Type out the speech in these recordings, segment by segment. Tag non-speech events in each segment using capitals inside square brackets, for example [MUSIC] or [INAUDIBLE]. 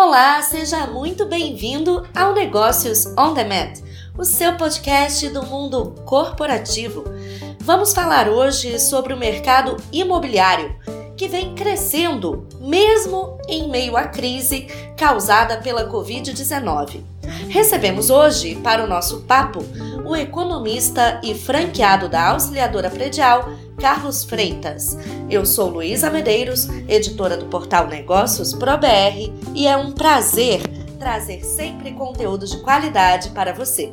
Olá, seja muito bem-vindo ao Negócios On Demand, o seu podcast do mundo corporativo. Vamos falar hoje sobre o mercado imobiliário, que vem crescendo mesmo em meio à crise causada pela Covid-19. Recebemos hoje, para o nosso papo, o economista e franqueado da Auxiliadora Predial, Carlos Freitas. Eu sou Luísa Medeiros, editora do portal Negócios ProBR, e é um prazer trazer sempre conteúdo de qualidade para você.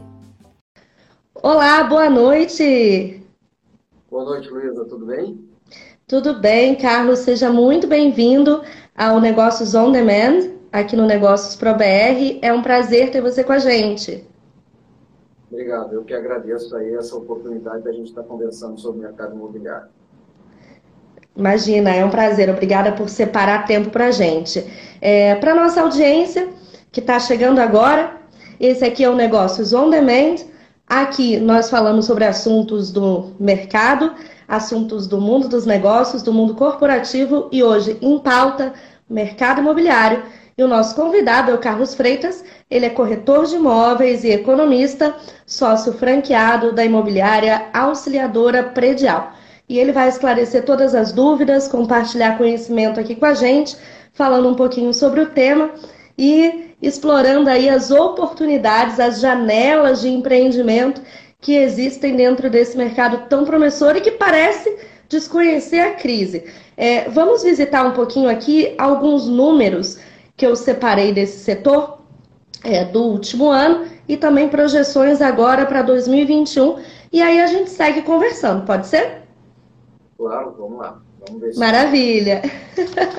Olá, boa noite! Boa noite, Luísa, tudo bem? Tudo bem, Carlos, seja muito bem-vindo ao Negócios On Demand, aqui no Negócios ProBR. É um prazer ter você com a gente. Obrigado, eu que agradeço aí essa oportunidade da gente estar conversando sobre o mercado imobiliário. Imagina, é um prazer. Obrigada por separar tempo para a gente. É, para nossa audiência que está chegando agora, esse aqui é o Negócios On Demand. Aqui nós falamos sobre assuntos do mercado, assuntos do mundo dos negócios, do mundo corporativo e hoje em pauta, mercado imobiliário. E o nosso convidado é o Carlos Freitas, ele é corretor de imóveis e economista, sócio franqueado da imobiliária Auxiliadora Predial. E ele vai esclarecer todas as dúvidas, compartilhar conhecimento aqui com a gente, falando um pouquinho sobre o tema e explorando aí as oportunidades, as janelas de empreendimento que existem dentro desse mercado tão promissor e que parece desconhecer a crise. É, vamos visitar um pouquinho aqui alguns números que eu separei desse setor é, do último ano e também projeções agora para 2021. E aí a gente segue conversando, pode ser? Claro, vamos lá. Vamos ver. Maravilha.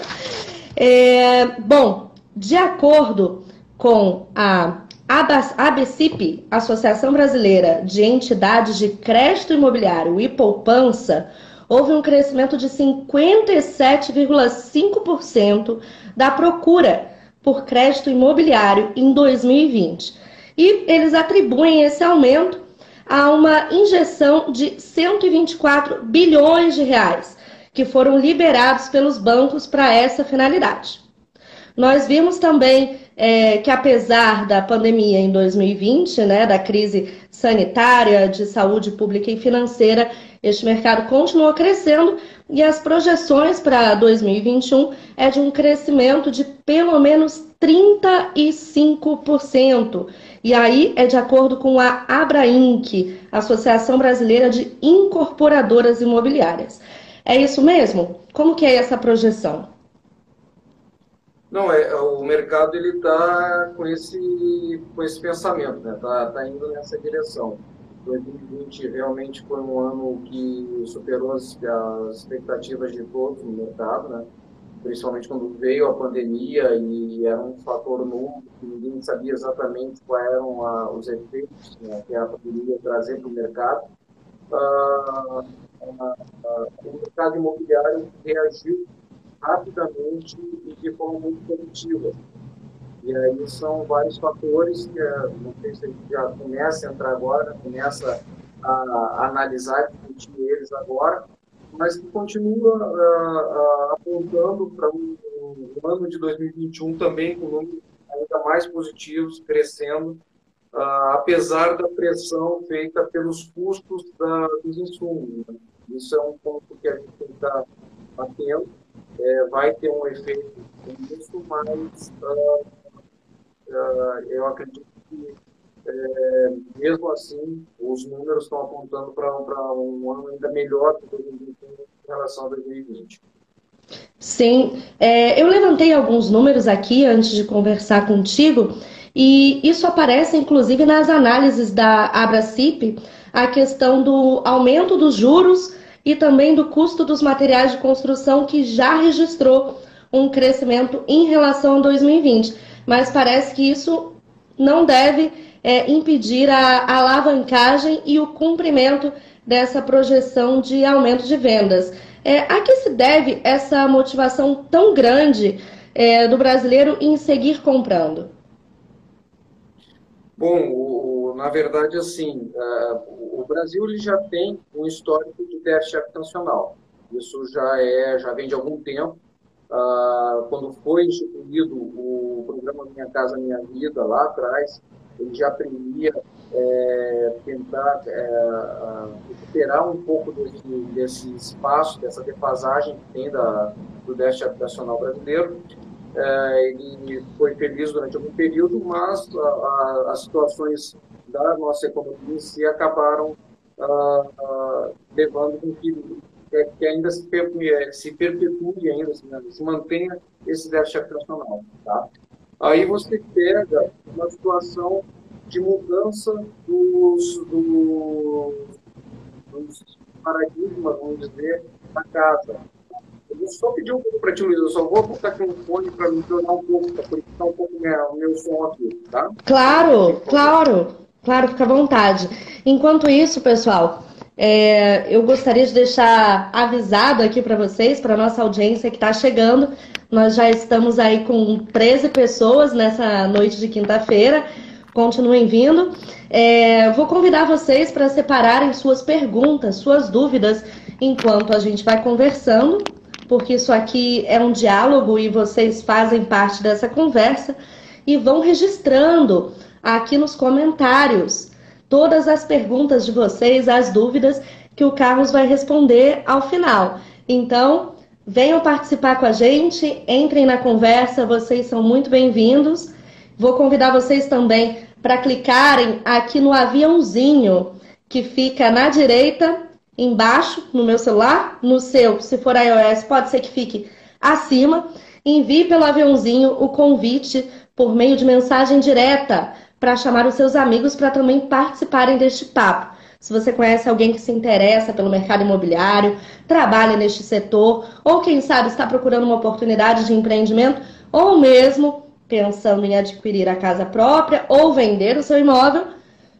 [LAUGHS] é, bom, de acordo com a ABCIP, Associação Brasileira de Entidades de Crédito Imobiliário e Poupança, houve um crescimento de 57,5% da procura por crédito imobiliário em 2020. E eles atribuem esse aumento a uma injeção de 124 bilhões de reais que foram liberados pelos bancos para essa finalidade. Nós vimos também é, que apesar da pandemia em 2020, né, da crise sanitária, de saúde pública e financeira, este mercado continuou crescendo e as projeções para 2021 é de um crescimento de pelo menos 35%. E aí é de acordo com a Abrainc, Associação Brasileira de Incorporadoras Imobiliárias. É isso mesmo? Como que é essa projeção? Não, é, o mercado ele está com esse, com esse pensamento, né? Está tá indo nessa direção. 2020 realmente foi um ano que superou as, as expectativas de todos no mercado, né? principalmente quando veio a pandemia e era um fator novo que ninguém sabia exatamente quais eram a, os efeitos né, que a pandemia ia trazer para o mercado. Ah, ah, ah, o mercado imobiliário reagiu rapidamente e de forma muito positiva. E aí são vários fatores que, a gente já começa a entrar agora, começa a, analisar e discutir eles agora, mas que continua uh, uh, apontando para um, um, ano de 2021 também com números ainda mais positivos, crescendo, uh, apesar da pressão feita pelos custos da, dos insumos. Né? Isso é um ponto que a gente tem que estar atento. É, vai ter um efeito nisso, mas uh, eu acredito que, é, mesmo assim, os números estão apontando para um ano ainda melhor que 2021 em relação a 2020. Sim, é, eu levantei alguns números aqui antes de conversar contigo, e isso aparece inclusive nas análises da Abracip, a questão do aumento dos juros e também do custo dos materiais de construção que já registrou um crescimento em relação a 2020 mas parece que isso não deve é, impedir a, a alavancagem e o cumprimento dessa projeção de aumento de vendas. É, a que se deve essa motivação tão grande é, do brasileiro em seguir comprando? Bom, o, na verdade, assim, uh, o Brasil ele já tem um histórico de déficit habitacional. Isso já é, já vem de algum tempo ah, quando foi instituído o programa Minha Casa Minha Vida lá atrás, ele já previa é, tentar é, recuperar um pouco desse, desse espaço, dessa defasagem que tem da, do déficit habitacional brasileiro. É, ele foi feliz durante algum período, mas a, a, as situações da nossa economia em si acabaram ah, ah, levando com que, que ainda se, se perpetue, ainda se, né, se mantenha esse déficit habitacional. Tá? Aí você pega uma situação de mudança dos, dos, dos paradigmas, vamos dizer, da casa. Eu só pedir um pouco para ti, Luiz, eu só vou botar aqui um fone para me tornar um pouco, para conectar um pouco o meu som aqui, tá? Claro, claro, claro, fica à vontade. Enquanto isso, pessoal, é, eu gostaria de deixar avisado aqui para vocês, para nossa audiência que está chegando. Nós já estamos aí com 13 pessoas nessa noite de quinta-feira. Continuem vindo. É, vou convidar vocês para separarem suas perguntas, suas dúvidas, enquanto a gente vai conversando, porque isso aqui é um diálogo e vocês fazem parte dessa conversa e vão registrando aqui nos comentários todas as perguntas de vocês, as dúvidas que o Carlos vai responder ao final. Então, venham participar com a gente, entrem na conversa, vocês são muito bem-vindos. Vou convidar vocês também para clicarem aqui no aviãozinho que fica na direita, embaixo, no meu celular. No seu, se for iOS, pode ser que fique acima. Envie pelo aviãozinho o convite por meio de mensagem direta para chamar os seus amigos para também participarem deste papo. Se você conhece alguém que se interessa pelo mercado imobiliário, trabalha neste setor, ou quem sabe está procurando uma oportunidade de empreendimento, ou mesmo pensando em adquirir a casa própria ou vender o seu imóvel,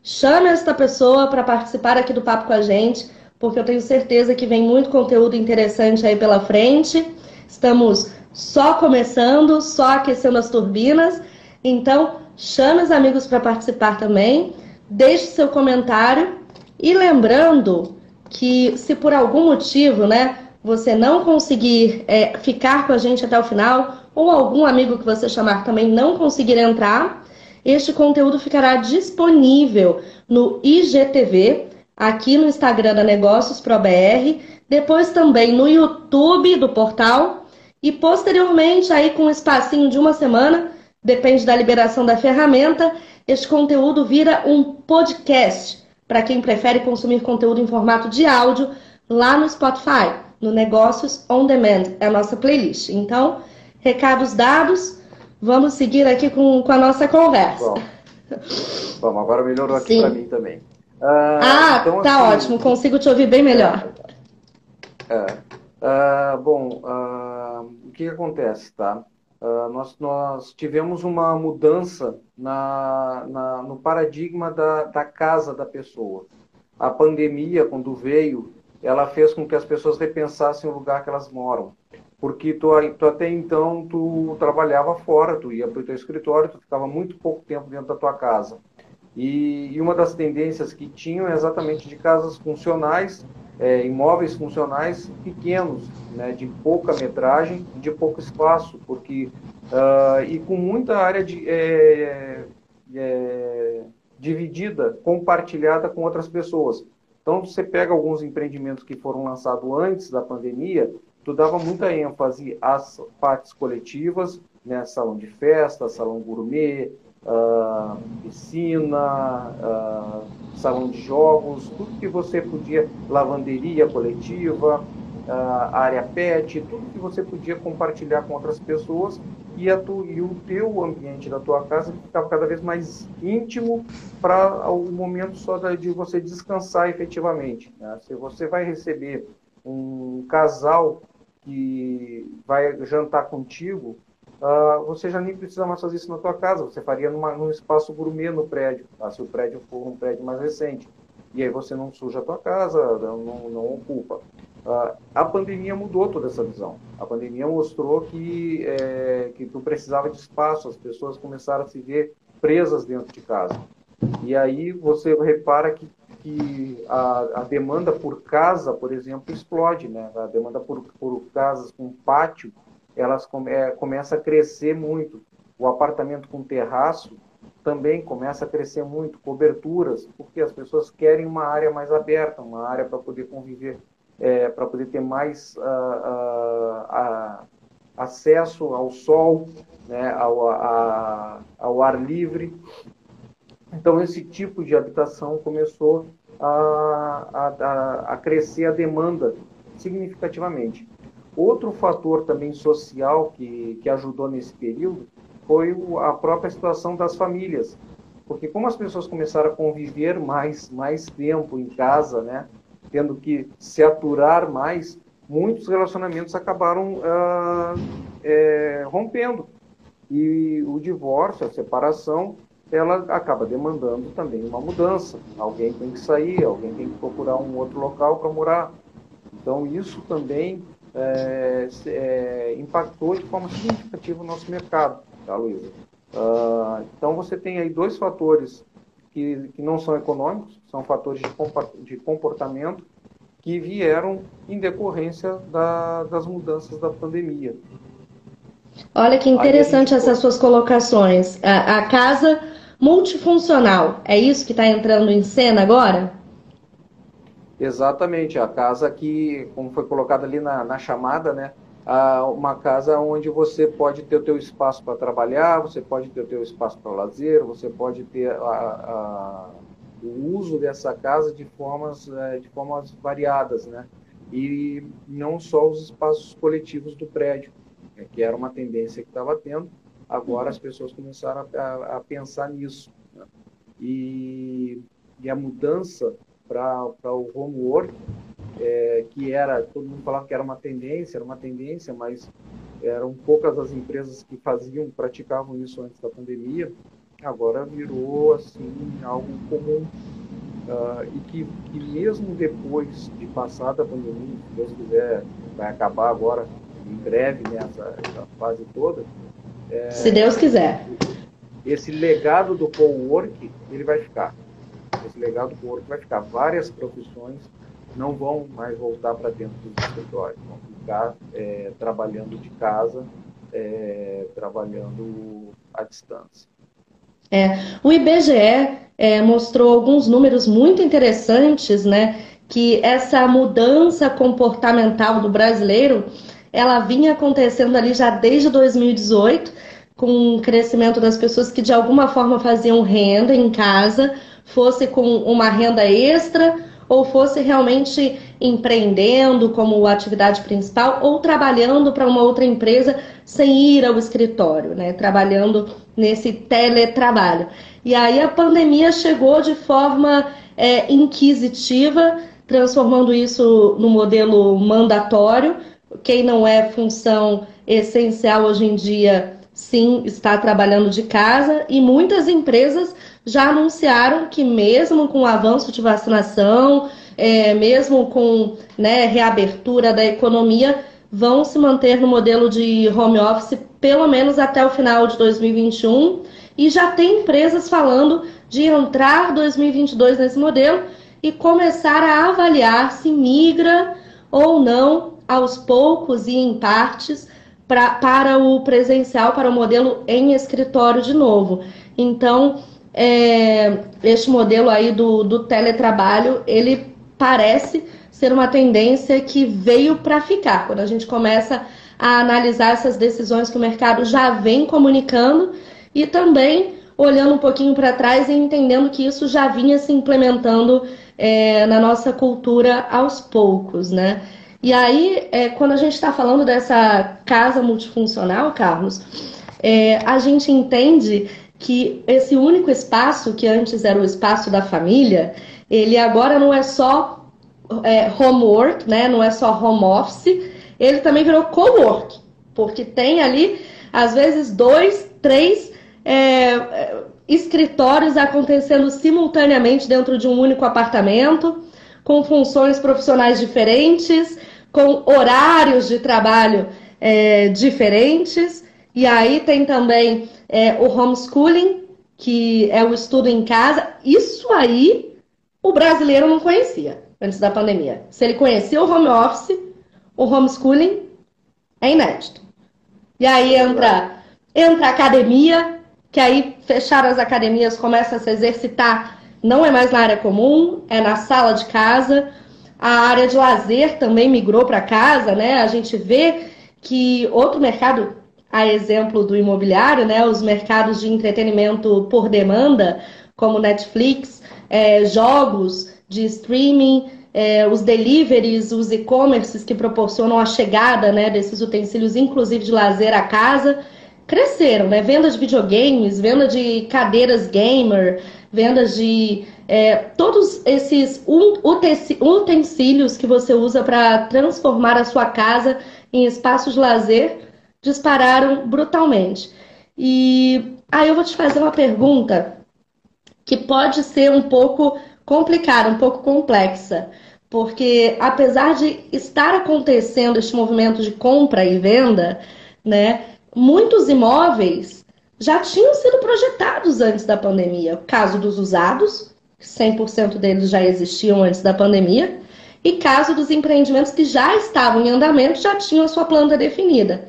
chame esta pessoa para participar aqui do papo com a gente, porque eu tenho certeza que vem muito conteúdo interessante aí pela frente. Estamos só começando, só aquecendo as turbinas. Então, chame os amigos para participar também, deixe seu comentário. E lembrando que se por algum motivo, né, você não conseguir é, ficar com a gente até o final, ou algum amigo que você chamar também não conseguir entrar, este conteúdo ficará disponível no IGTV, aqui no Instagram da Negócios ProBR, depois também no YouTube do portal e posteriormente aí com um espacinho de uma semana, depende da liberação da ferramenta, este conteúdo vira um podcast para quem prefere consumir conteúdo em formato de áudio lá no Spotify, no Negócios On Demand, é a nossa playlist. Então, Recados dados, vamos seguir aqui com, com a nossa conversa. Bom, agora melhorou aqui para mim também. Ah, ah então, tá assim, ótimo, consigo te ouvir bem melhor. É, é, bom, uh, o que, que, acontece, tá? Uh, nós, nós tivemos uma mudança na, na, no paradigma da, da casa da pessoa. A pandemia, quando veio, ela fez com que as pessoas repensassem o lugar que elas moram porque tu, tu, até então tu trabalhava fora, tu ia para o teu escritório, tu ficava muito pouco tempo dentro da tua casa. E, e uma das tendências que tinham é exatamente de casas funcionais, é, imóveis funcionais pequenos, né, de pouca metragem, de pouco espaço, porque uh, e com muita área de, é, é, dividida, compartilhada com outras pessoas. Então, você pega alguns empreendimentos que foram lançados antes da pandemia, tu dava muita ênfase às partes coletivas, né, salão de festa, salão gourmet, uh, piscina, uh, salão de jogos, tudo que você podia, lavanderia coletiva, uh, área pet, tudo que você podia compartilhar com outras pessoas e, tu, e o teu ambiente da tua casa ficava cada vez mais íntimo para o momento só de você descansar efetivamente. Né? Se você vai receber um casal que vai jantar contigo, uh, você já nem precisa mais fazer isso na tua casa, você faria numa, num espaço gourmet no prédio, tá? se o prédio for um prédio mais recente. E aí você não suja a tua casa, não, não ocupa. Uh, a pandemia mudou toda essa visão. A pandemia mostrou que, é, que tu precisava de espaço, as pessoas começaram a se ver presas dentro de casa. E aí você repara que que a, a, demanda por casa, por exemplo, explode, né? A demanda por, por casas com pátio elas come, é, começam a crescer muito. O apartamento com terraço também começa a crescer muito, coberturas, porque as pessoas querem uma área mais aberta, uma área para poder conviver, é, para poder ter mais uh, uh, uh, acesso ao sol, né, ao, a, ao ar livre. Então, esse tipo de habitação começou a, a, a crescer a demanda significativamente. Outro fator também social que, que ajudou nesse período foi a própria situação das famílias. Porque como as pessoas começaram a conviver mais, mais tempo em casa, né, tendo que se aturar mais, muitos relacionamentos acabaram ah, é, rompendo. E o divórcio, a separação, ela acaba demandando também uma mudança. Alguém tem que sair, alguém tem que procurar um outro local para morar. Então, isso também é, é, impactou de forma significativa o nosso mercado, tá, Luísa? Uh, então, você tem aí dois fatores que, que não são econômicos, são fatores de comportamento que vieram em decorrência da, das mudanças da pandemia. Olha que interessante essas suas colocações. A, a, casa multifuncional, é isso que está entrando em cena agora? Exatamente, a casa que, como foi colocado ali na, na chamada, né? uma casa onde você pode ter o teu espaço para trabalhar, você pode ter o teu espaço para lazer, você pode ter a, a, o uso dessa casa de formas, é, de formas variadas, né? E não só os espaços coletivos do prédio, né? que era uma tendência que estava tendo, agora as pessoas começaram a, a pensar nisso. Né? E, e, a mudança para o homework, é, que era, todo mundo falava que era uma tendência, era uma tendência, mas eram poucas as empresas que faziam, praticavam isso antes da pandemia, agora virou assim algo comum uh, e que, que mesmo depois de passar a pandemia, se Deus quiser, vai acabar agora em breve né, fase toda. É, se Deus quiser. Esse legado do co-work, ele vai ficar. Esse legado do co-work vai ficar. Várias profissões não vão mais voltar para dentro dos escritórios, vão ficar é, trabalhando de casa, é, trabalhando à distância. É, o IBGE é, mostrou alguns números muito interessantes, né? Que essa mudança comportamental do brasileiro, ela vinha acontecendo ali já desde 2018, com o crescimento das pessoas que de alguma forma faziam renda em casa, fosse com uma renda extra ou fosse realmente empreendendo como atividade principal ou trabalhando para uma outra empresa sem ir ao escritório, né? Trabalhando nesse teletrabalho. E aí a pandemia chegou de forma é, inquisitiva, transformando isso no modelo mandatório. Quem não é função essencial hoje em dia, sim, está trabalhando de casa, e muitas empresas já anunciaram que, mesmo com o avanço de vacinação, é, mesmo com né, reabertura da economia, vão se manter no modelo de home office pelo menos até o final de 2021 e já tem empresas falando de entrar 2022 nesse modelo e começar a avaliar se migra ou não aos poucos e em partes pra, para o presencial, para o modelo em escritório de novo. Então, é, este modelo aí do, do teletrabalho, ele parece ser uma tendência que veio para ficar. Quando a gente começa a analisar essas decisões que o mercado já vem comunicando e também olhando um pouquinho para trás e entendendo que isso já vinha se implementando é, na nossa cultura aos poucos, né? E aí, é, quando a gente está falando dessa casa multifuncional, Carlos, é, a gente entende que esse único espaço, que antes era o espaço da família, ele agora não é só é, homework, né? não é só home office, ele também virou co-work, porque tem ali, às vezes, dois, três é, é, escritórios acontecendo simultaneamente dentro de um único apartamento, com funções profissionais diferentes, com horários de trabalho é, diferentes. E aí tem também é, o homeschooling, que é o estudo em casa. Isso aí o brasileiro não conhecia antes da pandemia. Se ele conhecia o home office, o homeschooling é inédito. E aí entra, entra a academia, que aí fecharam as academias, começa a se exercitar, não é mais na área comum, é na sala de casa. A área de lazer também migrou para casa, né? A gente vê que outro mercado, a exemplo do imobiliário, né? Os mercados de entretenimento por demanda, como Netflix, é, jogos de streaming, é, os deliveries, os e-commerces que proporcionam a chegada né, desses utensílios, inclusive de lazer à casa, cresceram, né? Venda de videogames, venda de cadeiras gamer, vendas de é, todos esses utensílios que você usa para transformar a sua casa em espaços de lazer dispararam brutalmente. E aí eu vou te fazer uma pergunta que pode ser um pouco complicada, um pouco complexa porque apesar de estar acontecendo este movimento de compra e venda, né, muitos imóveis já tinham sido projetados antes da pandemia. O caso dos usados, 100% deles já existiam antes da pandemia, e caso dos empreendimentos que já estavam em andamento, já tinham a sua planta definida.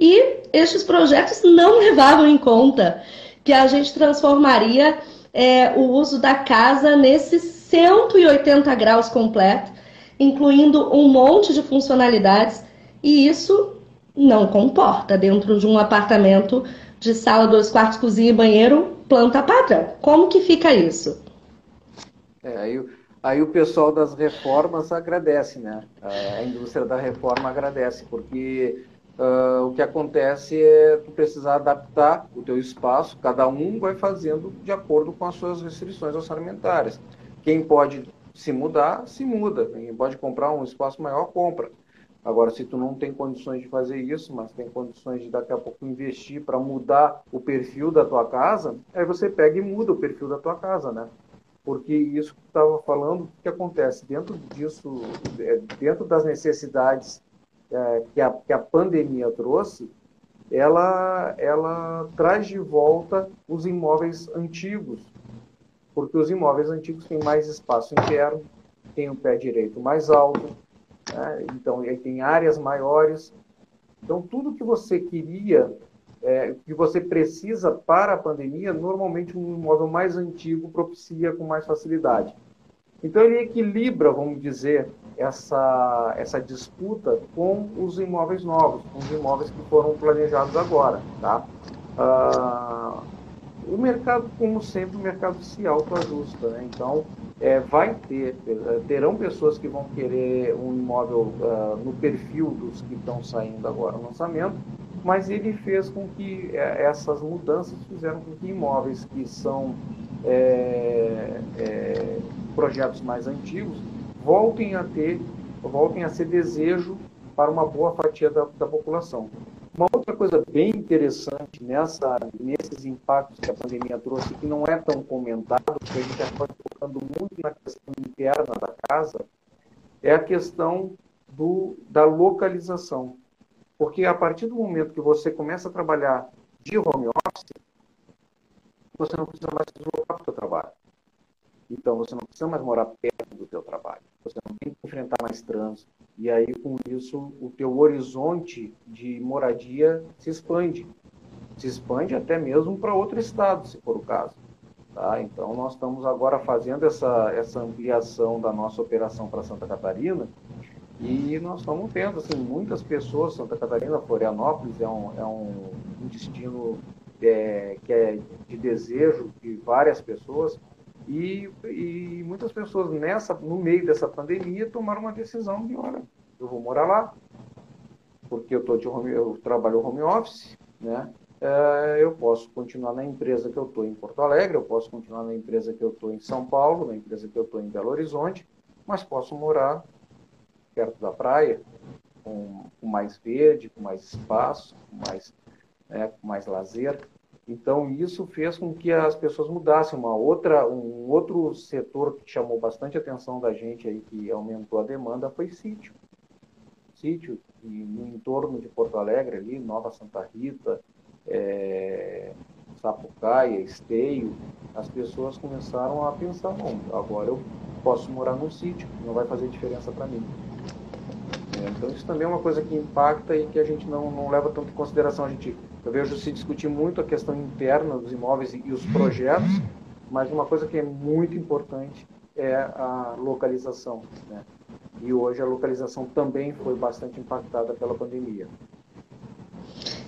E estes projetos não levavam em conta que a gente transformaria é, o uso da casa nesses 180 graus completo, incluindo um monte de funcionalidades, e isso não comporta dentro de um apartamento de sala, dois quartos, cozinha e banheiro, planta padrão. Como que fica isso? É, aí, aí o pessoal das reformas agradece, né? A indústria da reforma agradece, porque uh, o que acontece é tu precisar adaptar o teu espaço, cada um vai fazendo de acordo com as suas restrições orçamentárias. Quem pode se mudar, se muda. Quem pode comprar um espaço maior, compra. Agora, se tu não tem condições de fazer isso, mas tem condições de daqui a pouco investir para mudar o perfil da tua casa, aí você pega e muda o perfil da tua casa, né? Porque isso que estava falando, o que acontece? Dentro disso, é, dentro das necessidades é, que, a, que a pandemia trouxe, ela, ela traz de volta os imóveis antigos, porque os imóveis antigos têm mais espaço interno, têm o pé direito mais alto, né? então tem áreas maiores. Então, tudo que você queria, é, que você precisa para a pandemia, normalmente um imóvel mais antigo propicia com mais facilidade. Então, ele equilibra, vamos dizer, essa, essa disputa com os imóveis novos, com os imóveis que foram planejados agora. Tá? Ah, o mercado, como sempre, o mercado se autoajusta, né? Então, é, vai ter, é, terão pessoas que vão querer um imóvel uh, no perfil dos que estão saindo agora no lançamento, mas ele fez com que é, essas mudanças fizeram com que imóveis que são é, é, projetos mais antigos voltem a ter, voltem a ser desejo para uma boa fatia da, da população. Uma outra coisa bem interessante nessa, nesses impactos que a pandemia trouxe, que não é tão comentado, porque a gente acaba focando muito na questão interna da casa, é a questão do, da localização. Porque a partir do momento que você começa a trabalhar de home office, você não precisa mais se deslocar para o seu trabalho. Então, você não precisa mais morar perto do seu trabalho. Você não tem que enfrentar mais trânsito. E aí, com isso, o teu horizonte de moradia se expande. Se expande até mesmo para outro estado, se for o caso. Tá? Então, nós estamos agora fazendo essa, essa ampliação da nossa operação para Santa Catarina e nós estamos vendo assim, muitas pessoas, Santa Catarina, Florianópolis é um, é um destino é, que é de desejo de várias pessoas, e, e muitas pessoas nessa, no meio dessa pandemia tomaram uma decisão de, olha, eu vou morar lá, porque eu, tô de home, eu trabalho home office, né? É, eu posso continuar na empresa que eu estou em Porto Alegre, eu posso continuar na empresa que eu estou em São Paulo, na empresa que eu estou em Belo Horizonte, mas posso morar perto da praia, com, com mais verde, com mais espaço, com mais, né, mais lazer. Então, isso fez com que as pessoas mudassem. Uma outra, um outro setor que chamou bastante atenção da gente aí, que aumentou a demanda, foi sítio. Sítio e no entorno de Porto Alegre, ali, Nova Santa Rita, é, Sapucaia, Esteio, as pessoas começaram a pensar, bom, agora eu posso morar num sítio, não vai fazer diferença para mim. dinheiro. Então isso também é uma coisa que impacta e que a gente não, não leva tanto em consideração. A gente, eu vejo se discutir muito a questão interna dos imóveis e, os projetos, mas uma coisa que é muito importante é a localização. Né? E hoje a localização também foi bastante impactada pela pandemia.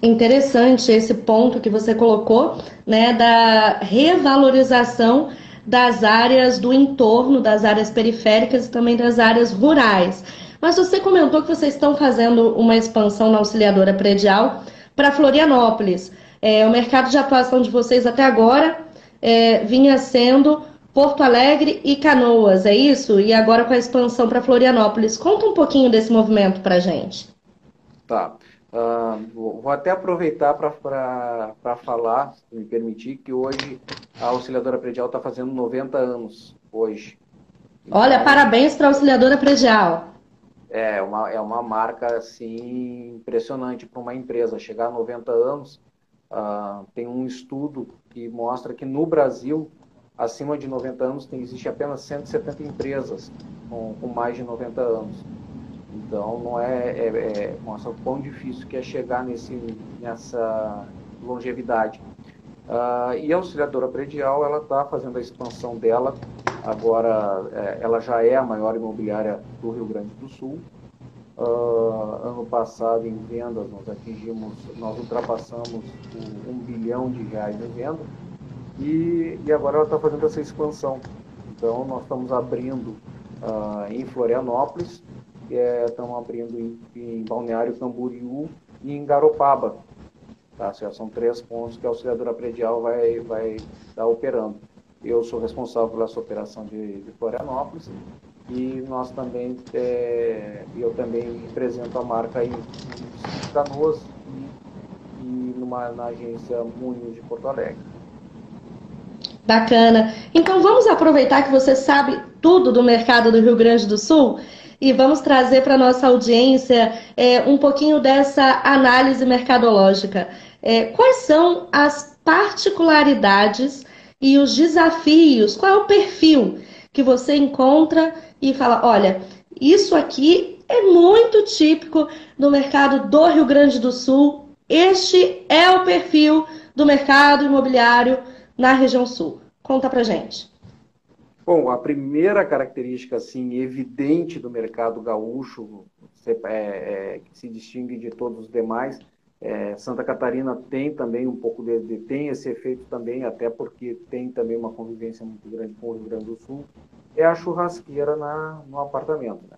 Interessante esse ponto que você colocou, né, da revalorização das áreas do entorno, das áreas periféricas e também das áreas rurais. Mas você comentou que vocês estão fazendo uma expansão na auxiliadora predial para Florianópolis. É, o mercado de atuação de vocês até agora é, vinha sendo Porto Alegre e Canoas, é isso? E agora com a expansão para Florianópolis. Conta um pouquinho desse movimento para a gente. Tá. Uh, vou até aproveitar para falar, se me permitir, que hoje a auxiliadora predial está fazendo 90 anos, hoje. Então, Olha, parabéns para a auxiliadora predial. É uma, é uma marca assim, impressionante para uma empresa. Chegar a 90 anos, uh, tem um estudo que mostra que no Brasil, acima de 90 anos, tem, existe apenas 170 empresas com, com mais de 90 anos. Então, não é, é, é mostra o quão difícil que é chegar nesse, nessa longevidade. Uh, e a auxiliadora predial, ela está fazendo a expansão dela. Agora, é, ela já é a maior imobiliária do Rio Grande do Sul. Uh, ano passado, em vendas, nós atingimos, nós ultrapassamos um, bilhão de reais em venda. E, e agora ela está fazendo essa expansão. Então, nós estamos abrindo uh, em Florianópolis, é, estamos abrindo em, em, Balneário Camboriú e em Garopaba. Tá? São três pontos que a auxiliadora predial vai, vai estar operando. Eu sou responsável por essa operação de, de Florianópolis e nós também, é, eu também represento a marca em, em Canoas e, e numa, na agência Munhos de Porto Alegre. Bacana. Então vamos aproveitar que você sabe tudo do mercado do Rio Grande do Sul e vamos trazer para nossa audiência é, um pouquinho dessa análise mercadológica. É, quais são as particularidades e os desafios? Qual é o perfil que você encontra e fala: olha, isso aqui é muito típico do mercado do Rio Grande do Sul. Este é o perfil do mercado imobiliário na região sul. Conta pra gente. Bom, a primeira característica assim evidente do mercado gaúcho, é, é, que se distingue de todos os demais, é, Santa Catarina tem também um pouco de, de, tem esse efeito também, até porque tem também uma convivência muito grande com o Rio Grande do Sul, é a churrasqueira na, no apartamento. Né?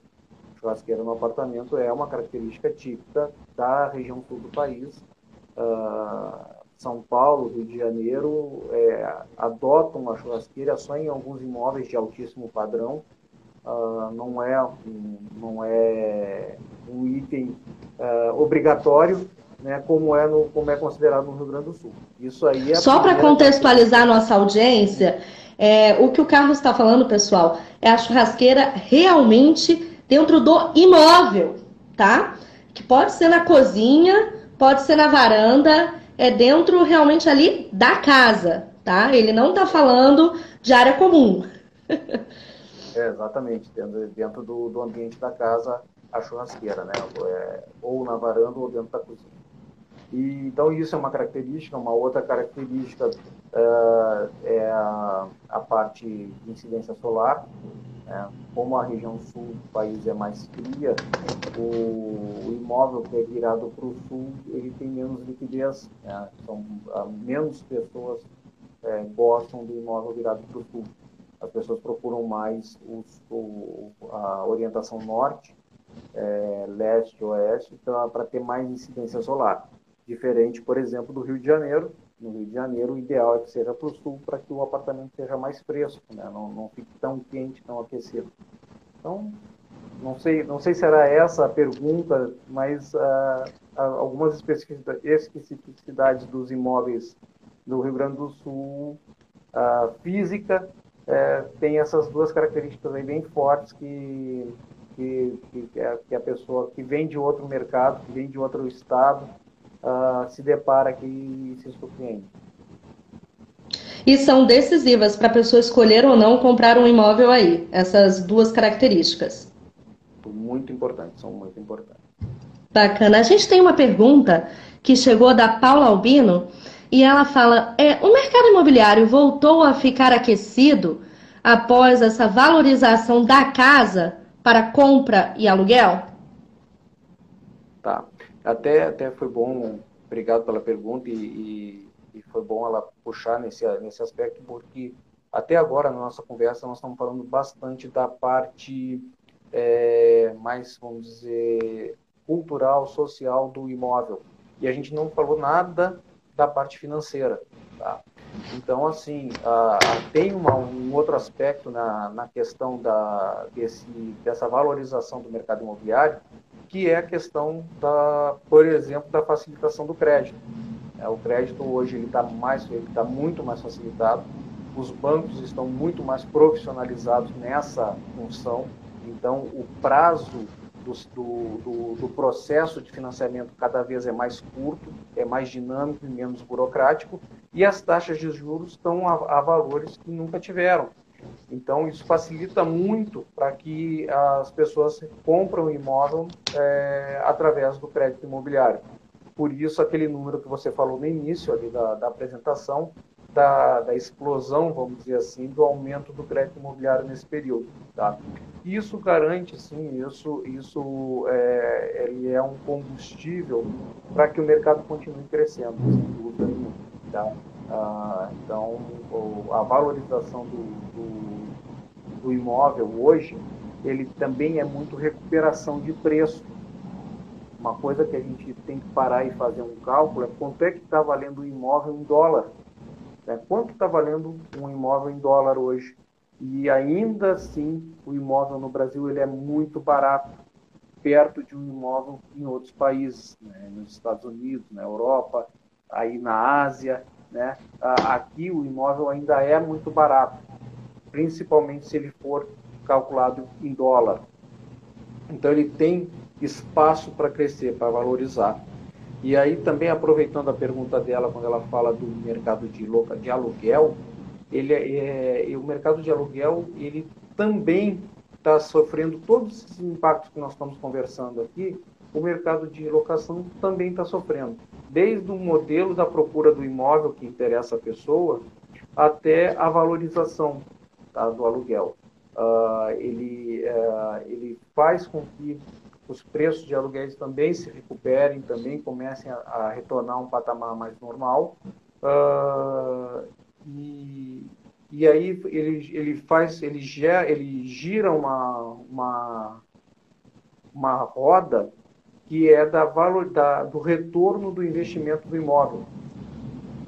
churrasqueira no apartamento é uma característica típica da região sul do país. Uh, são Paulo, Rio de Janeiro, é, adotam a churrasqueira só em alguns imóveis de altíssimo padrão. Uh, não, é, não é um item uh, obrigatório, né, como, é no, como é considerado no Rio Grande do Sul. Isso aí é Só para contextualizar a nossa audiência, é, o que o Carlos está falando, pessoal, é a churrasqueira realmente dentro do imóvel, tá? Que pode ser na cozinha, pode ser na varanda, é dentro realmente ali da casa, tá? Ele não está falando de área comum. [LAUGHS] é, exatamente, dentro, dentro do, do, ambiente da casa, a churrasqueira, né? É, ou na varanda ou dentro da cozinha. E, então isso é uma característica. Uma outra característica uh, é a, a, parte de incidência solar. Né? Como a região sul do país é mais fria, o, o imóvel que é virado para o sul ele tem menos liquidez. Né? Então, menos pessoas uh, gostam do imóvel virado para o sul. As pessoas procuram mais os, o, a orientação norte, é, leste, oeste, para ter mais incidência solar. Diferente, por exemplo, do Rio de Janeiro, no Rio de Janeiro, o ideal é que seja para o sul para que o apartamento seja mais fresco, né? não, não fique tão quente, tão aquecido. Então, não sei, não sei se era essa a pergunta, mas uh, algumas especificidades dos imóveis do Rio Grande do Sul, a física, é, tem essas duas características aí bem fortes que, que, que, a, que a pessoa que vem de outro mercado, que vem de outro estado, uh, se depara aqui e se surpreende. E são decisivas para a pessoa escolher ou não comprar um imóvel aí, essas duas características. Muito importantes, são muito importantes. Bacana. A gente tem uma pergunta que chegou da Paula Albino e ela fala: é, o mercado imobiliário voltou a ficar aquecido após essa valorização da casa para compra e aluguel? Tá. Até, até foi bom, obrigado pela pergunta e, e, e foi bom ela puxar nesse, nesse aspecto, porque até agora na nossa conversa nós estamos falando bastante da parte é, mais, vamos dizer, cultural, social do imóvel. E a gente não falou nada da parte financeira. Tá? Então, assim, tem uma, um outro aspecto na, na questão da, desse, dessa valorização do mercado imobiliário, que é a questão, da, por exemplo, da facilitação do crédito. É, o crédito hoje ele está mais, ele está muito mais facilitado. Os bancos estão muito mais profissionalizados nessa função. Então, o prazo do, do, do, processo de financiamento cada vez é mais curto, é mais dinâmico e menos burocrático, e as taxas de juros estão a, a valores que nunca tiveram. Então, isso facilita muito para que as pessoas compram imóvel é, através do crédito imobiliário. Por isso, aquele número que você falou no início ali da, da apresentação, da, da, explosão, vamos dizer assim, do aumento do crédito imobiliário nesse período. Tá? Isso garante, sim, isso, isso é, ele é um combustível para que o mercado continue crescendo, sem dúvida nenhuma. Tá? Ah, então, a valorização do, do, do imóvel hoje, ele também é muito recuperação de preço. Uma coisa que a gente tem que parar e fazer um cálculo é quanto é que está valendo o imóvel em dólar. Né? Quanto está valendo um imóvel em dólar hoje? E ainda assim, o imóvel no Brasil ele é muito barato, perto de um imóvel em outros países, né? nos Estados Unidos, na Europa, aí na Ásia. Né? Aqui o imóvel ainda é muito barato, principalmente se ele for calculado em dólar. Então ele tem espaço para crescer, para valorizar. E aí também aproveitando a pergunta dela quando ela fala do mercado de, loca, de aluguel, ele é, é, o mercado de aluguel ele também está sofrendo todos esses impactos que nós estamos conversando aqui. O mercado de locação também está sofrendo, desde o modelo da procura do imóvel que interessa a pessoa até a valorização tá, do aluguel. Uh, ele, uh, ele faz com que os preços de aluguéis também se recuperem, também comecem a, a retornar a um patamar mais normal. Uh, e, e aí ele, ele faz, ele, gera, ele gira uma, uma, uma roda que é da valor, da, do retorno do investimento do imóvel.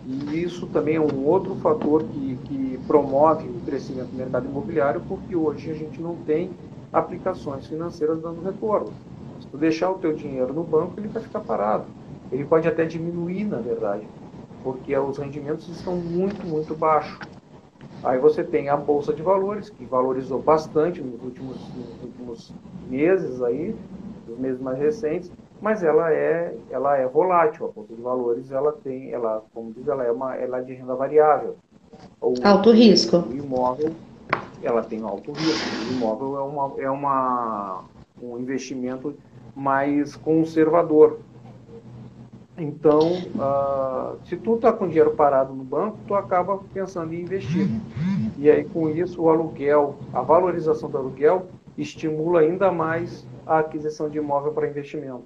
E isso também é um outro fator que, que promove o crescimento do mercado imobiliário, porque hoje a gente não tem aplicações financeiras dando retorno. Se tu deixar o teu dinheiro no banco, ele vai ficar parado. Ele pode até diminuir, na verdade, porque os rendimentos estão muito, muito baixos. Aí você tem a bolsa de valores, que valorizou bastante nos últimos, nos últimos meses aí, os meses mais recentes, mas ela é, ela é volátil. A bolsa de valores, ela tem, ela, como diz, ela é uma, ela é de renda variável. O, alto risco. O imóvel, ela tem alto risco. O imóvel é uma, é uma um investimento mais conservador. Então, uh, se tu está com dinheiro parado no banco, tu acaba pensando em investir. E aí, com isso, o aluguel, a valorização do aluguel, estimula ainda mais a aquisição de imóvel para investimento.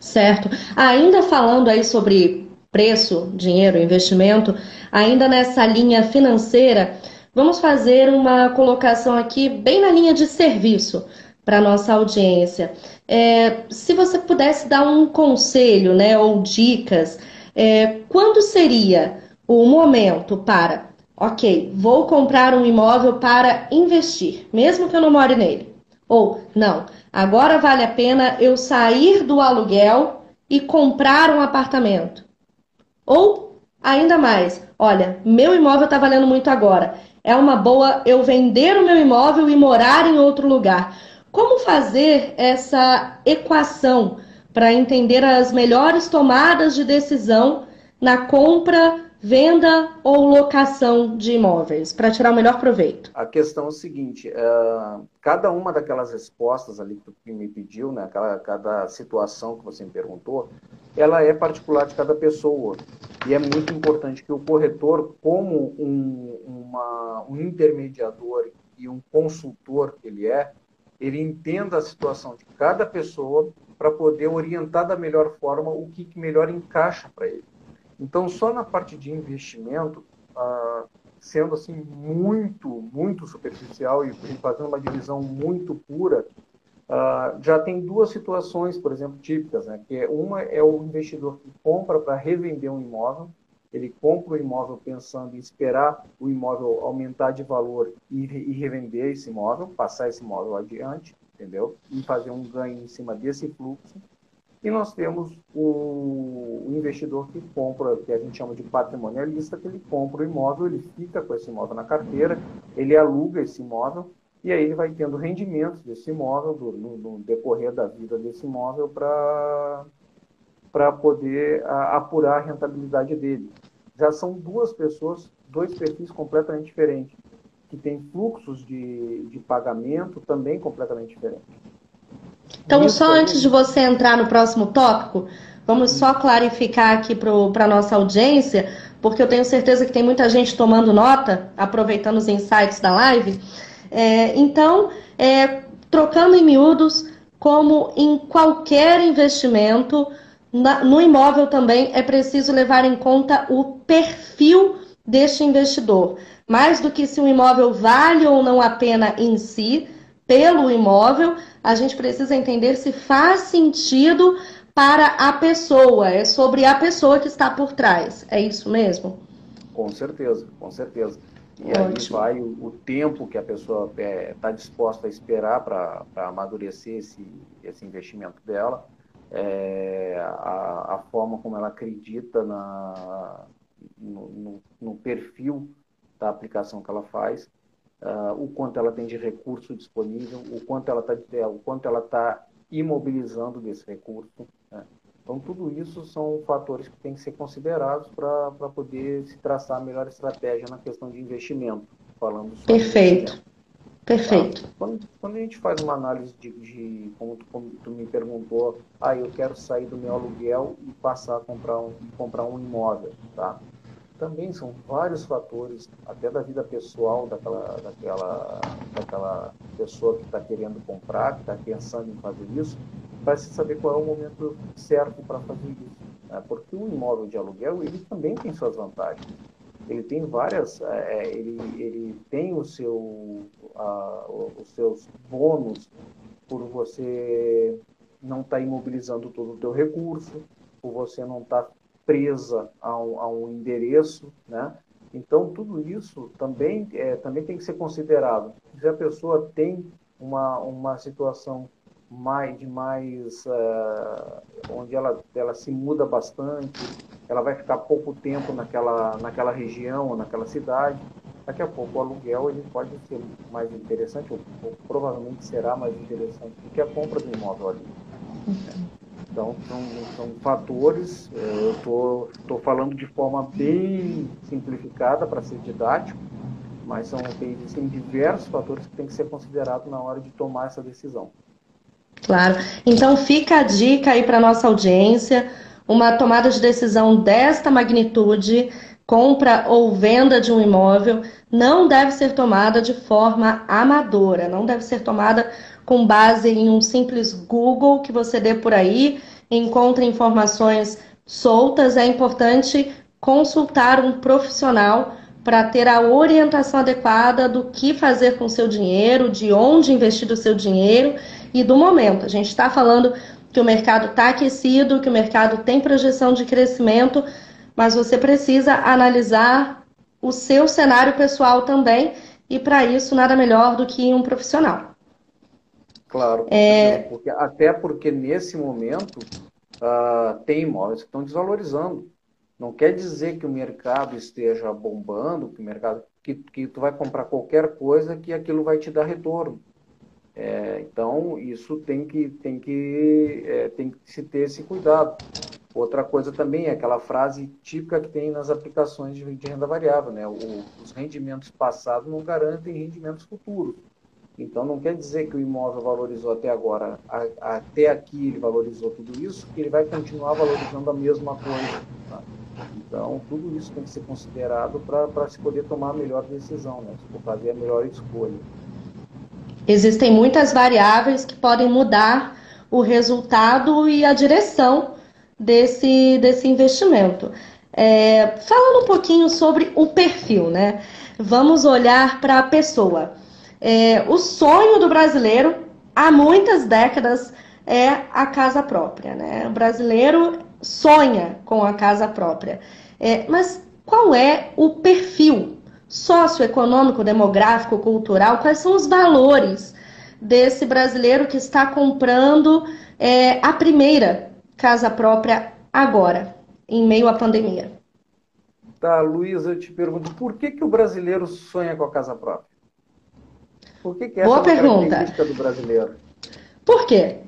Certo. Ainda falando aí sobre preço, dinheiro, investimento, ainda nessa linha financeira, vamos fazer uma colocação aqui bem na linha de serviço para nossa audiência. É, se você pudesse dar um conselho, né, ou dicas, é, quando seria o momento para, ok, vou comprar um imóvel para investir, mesmo que eu não more nele? Ou não, agora vale a pena eu sair do aluguel e comprar um apartamento? Ou ainda mais, olha, meu imóvel está valendo muito agora. É uma boa eu vender o meu imóvel e morar em outro lugar. Como fazer essa equação para entender as melhores tomadas de decisão na compra, venda ou locação de imóveis para tirar o melhor proveito? A questão é o seguinte: uh, cada uma daquelas respostas ali que me pediu, né, cada, cada situação que você me perguntou, ela é particular de cada pessoa. E é muito importante que o corretor, como um, uma, um intermediador e um consultor que ele é, ele entenda a situação de cada pessoa para poder orientar da melhor forma o que melhor encaixa para ele. Então, só na parte de investimento, ah, sendo assim muito, muito superficial e, fazendo uma divisão muito pura, ah, já tem duas situações, por exemplo, típicas, né? Que é, uma é o investidor que compra para revender um imóvel, ele compra o imóvel pensando em esperar o imóvel aumentar de valor e, e revender esse imóvel, passar esse imóvel adiante, entendeu? E fazer um ganho em cima desse fluxo. E nós temos o, investidor que compra, que a gente chama de patrimonialista, que ele compra o imóvel, ele fica com esse imóvel na carteira, ele aluga esse imóvel e aí ele vai tendo rendimentos desse imóvel do, no, no decorrer da vida desse imóvel para poder a, apurar a rentabilidade dele. Já são duas pessoas, dois perfis completamente diferentes, que têm fluxos de, de pagamento também completamente diferentes. Então, Isso só aí... antes de você entrar no próximo tópico, vamos só clarificar aqui para a nossa audiência, porque eu tenho certeza que tem muita gente tomando nota, aproveitando os insights da live. É, então, é, trocando em miúdos, como em qualquer investimento, na, no imóvel também é preciso levar em conta o perfil deste investidor. Mais do que se o imóvel vale ou não a pena em si, pelo imóvel, a gente precisa entender se faz sentido para a pessoa, é sobre a pessoa que está por trás. É isso mesmo? Com certeza, com certeza. E Ótimo. aí vai o, o, tempo que a pessoa está é, tá disposta a esperar para amadurecer esse, esse investimento dela, é, a, a, forma como ela acredita na, no, no, no perfil da aplicação que ela faz uh, o quanto ela tem de recurso disponível, o quanto ela está é, o quanto ela está imobilizando desse recurso. Né? Então, tudo isso são fatores que têm que ser considerados para poder se traçar a melhor estratégia na questão de investimento. Falando sobre Perfeito. Perfeito. Tá? Quando, quando, a gente faz uma análise de, de como, tu, como, tu, me perguntou, ah, eu quero sair do meu aluguel e passar a comprar um, comprar um imóvel, tá? Também são vários fatores, até da vida pessoal daquela, daquela, daquela pessoa que está querendo comprar, que está pensando em fazer isso, para se saber qual é o momento certo para fazer isso. Né? Porque o imóvel de aluguel, ele também tem suas vantagens. Ele tem várias, é, é ele, ele tem o seu, uh, os seus bônus por você não estar tá imobilizando todo o teu recurso, por você não estar tá presa a um, a um endereço, né? Então, tudo isso também, é, também tem que ser considerado. Se a pessoa tem uma, uma situação mais, de mais uh, onde ela, ela se muda bastante, ela vai ficar pouco tempo naquela, naquela região naquela cidade, daqui a pouco o aluguel ele pode ser mais interessante, ou, ou provavelmente será mais interessante do que a compra do imóvel ali. Então, são, são fatores, é, eu estou falando de forma bem simplificada para ser didático, mas são, existem diversos fatores que têm que ser considerados na hora de tomar essa decisão. Claro. Então, fica a dica aí para nossa audiência, uma tomada de decisão desta magnitude, compra ou venda de um imóvel, não deve ser tomada de forma amadora, não deve ser tomada com base em um simples Google que você dê por aí, encontre informações soltas, é importante consultar um profissional para ter a orientação adequada do que fazer com o seu dinheiro, de onde investir o seu dinheiro e do momento. A gente está falando que o mercado está aquecido, que o mercado tem projeção de crescimento, mas você precisa analisar o seu cenário pessoal também, e para isso nada melhor do que um profissional. Claro, é... porque, até porque nesse momento uh, tem imóveis que estão desvalorizando. Não quer dizer que o mercado esteja bombando, que o mercado que, que tu vai comprar qualquer coisa que aquilo vai te dar retorno. É, então isso tem que tem que é, tem que se ter esse cuidado. Outra coisa também é aquela frase típica que tem nas aplicações de, renda variável, né? O, os rendimentos passados não garantem rendimentos futuros. Então não quer dizer que o imóvel valorizou até agora, a, até aqui ele valorizou tudo isso, que ele vai continuar valorizando a mesma coisa. Tá? Então tudo isso tem que ser considerado para se poder tomar a melhor decisão, né? fazer a melhor escolha. Existem muitas variáveis que podem mudar o resultado e a direção desse, desse investimento. É, falando um pouquinho sobre o perfil, né? Vamos olhar para a pessoa. É, o sonho do brasileiro há muitas décadas é a casa própria, né? O brasileiro sonha com a casa própria. É, mas qual é o perfil socioeconômico, demográfico, cultural? Quais são os valores desse brasileiro que está comprando é, a primeira casa própria agora, em meio à pandemia. Tá, eu te pergunto, por que, que o brasileiro sonha com a casa própria? Por que, que essa Boa é pergunta. característica do brasileiro? Por quê?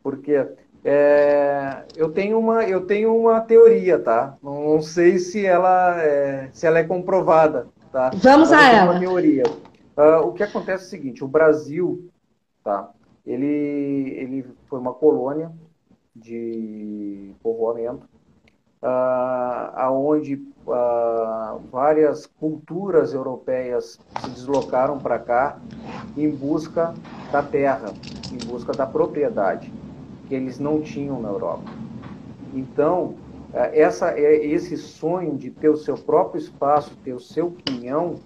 Porque é, eu, tenho uma, eu tenho uma teoria, tá? Não, não sei se ela, é, se ela é comprovada, tá? Vamos Mas a ela. Uma teoria. Uh, o que acontece é o seguinte, o Brasil, tá? Ele, ele foi uma colônia de povoamento, uh, aonde uh, várias culturas europeias se deslocaram para cá em busca da terra, em busca da propriedade que eles não tinham na Europa. Então, uh, essa, é, esse sonho de ter o seu próprio espaço, ter o seu quinhão,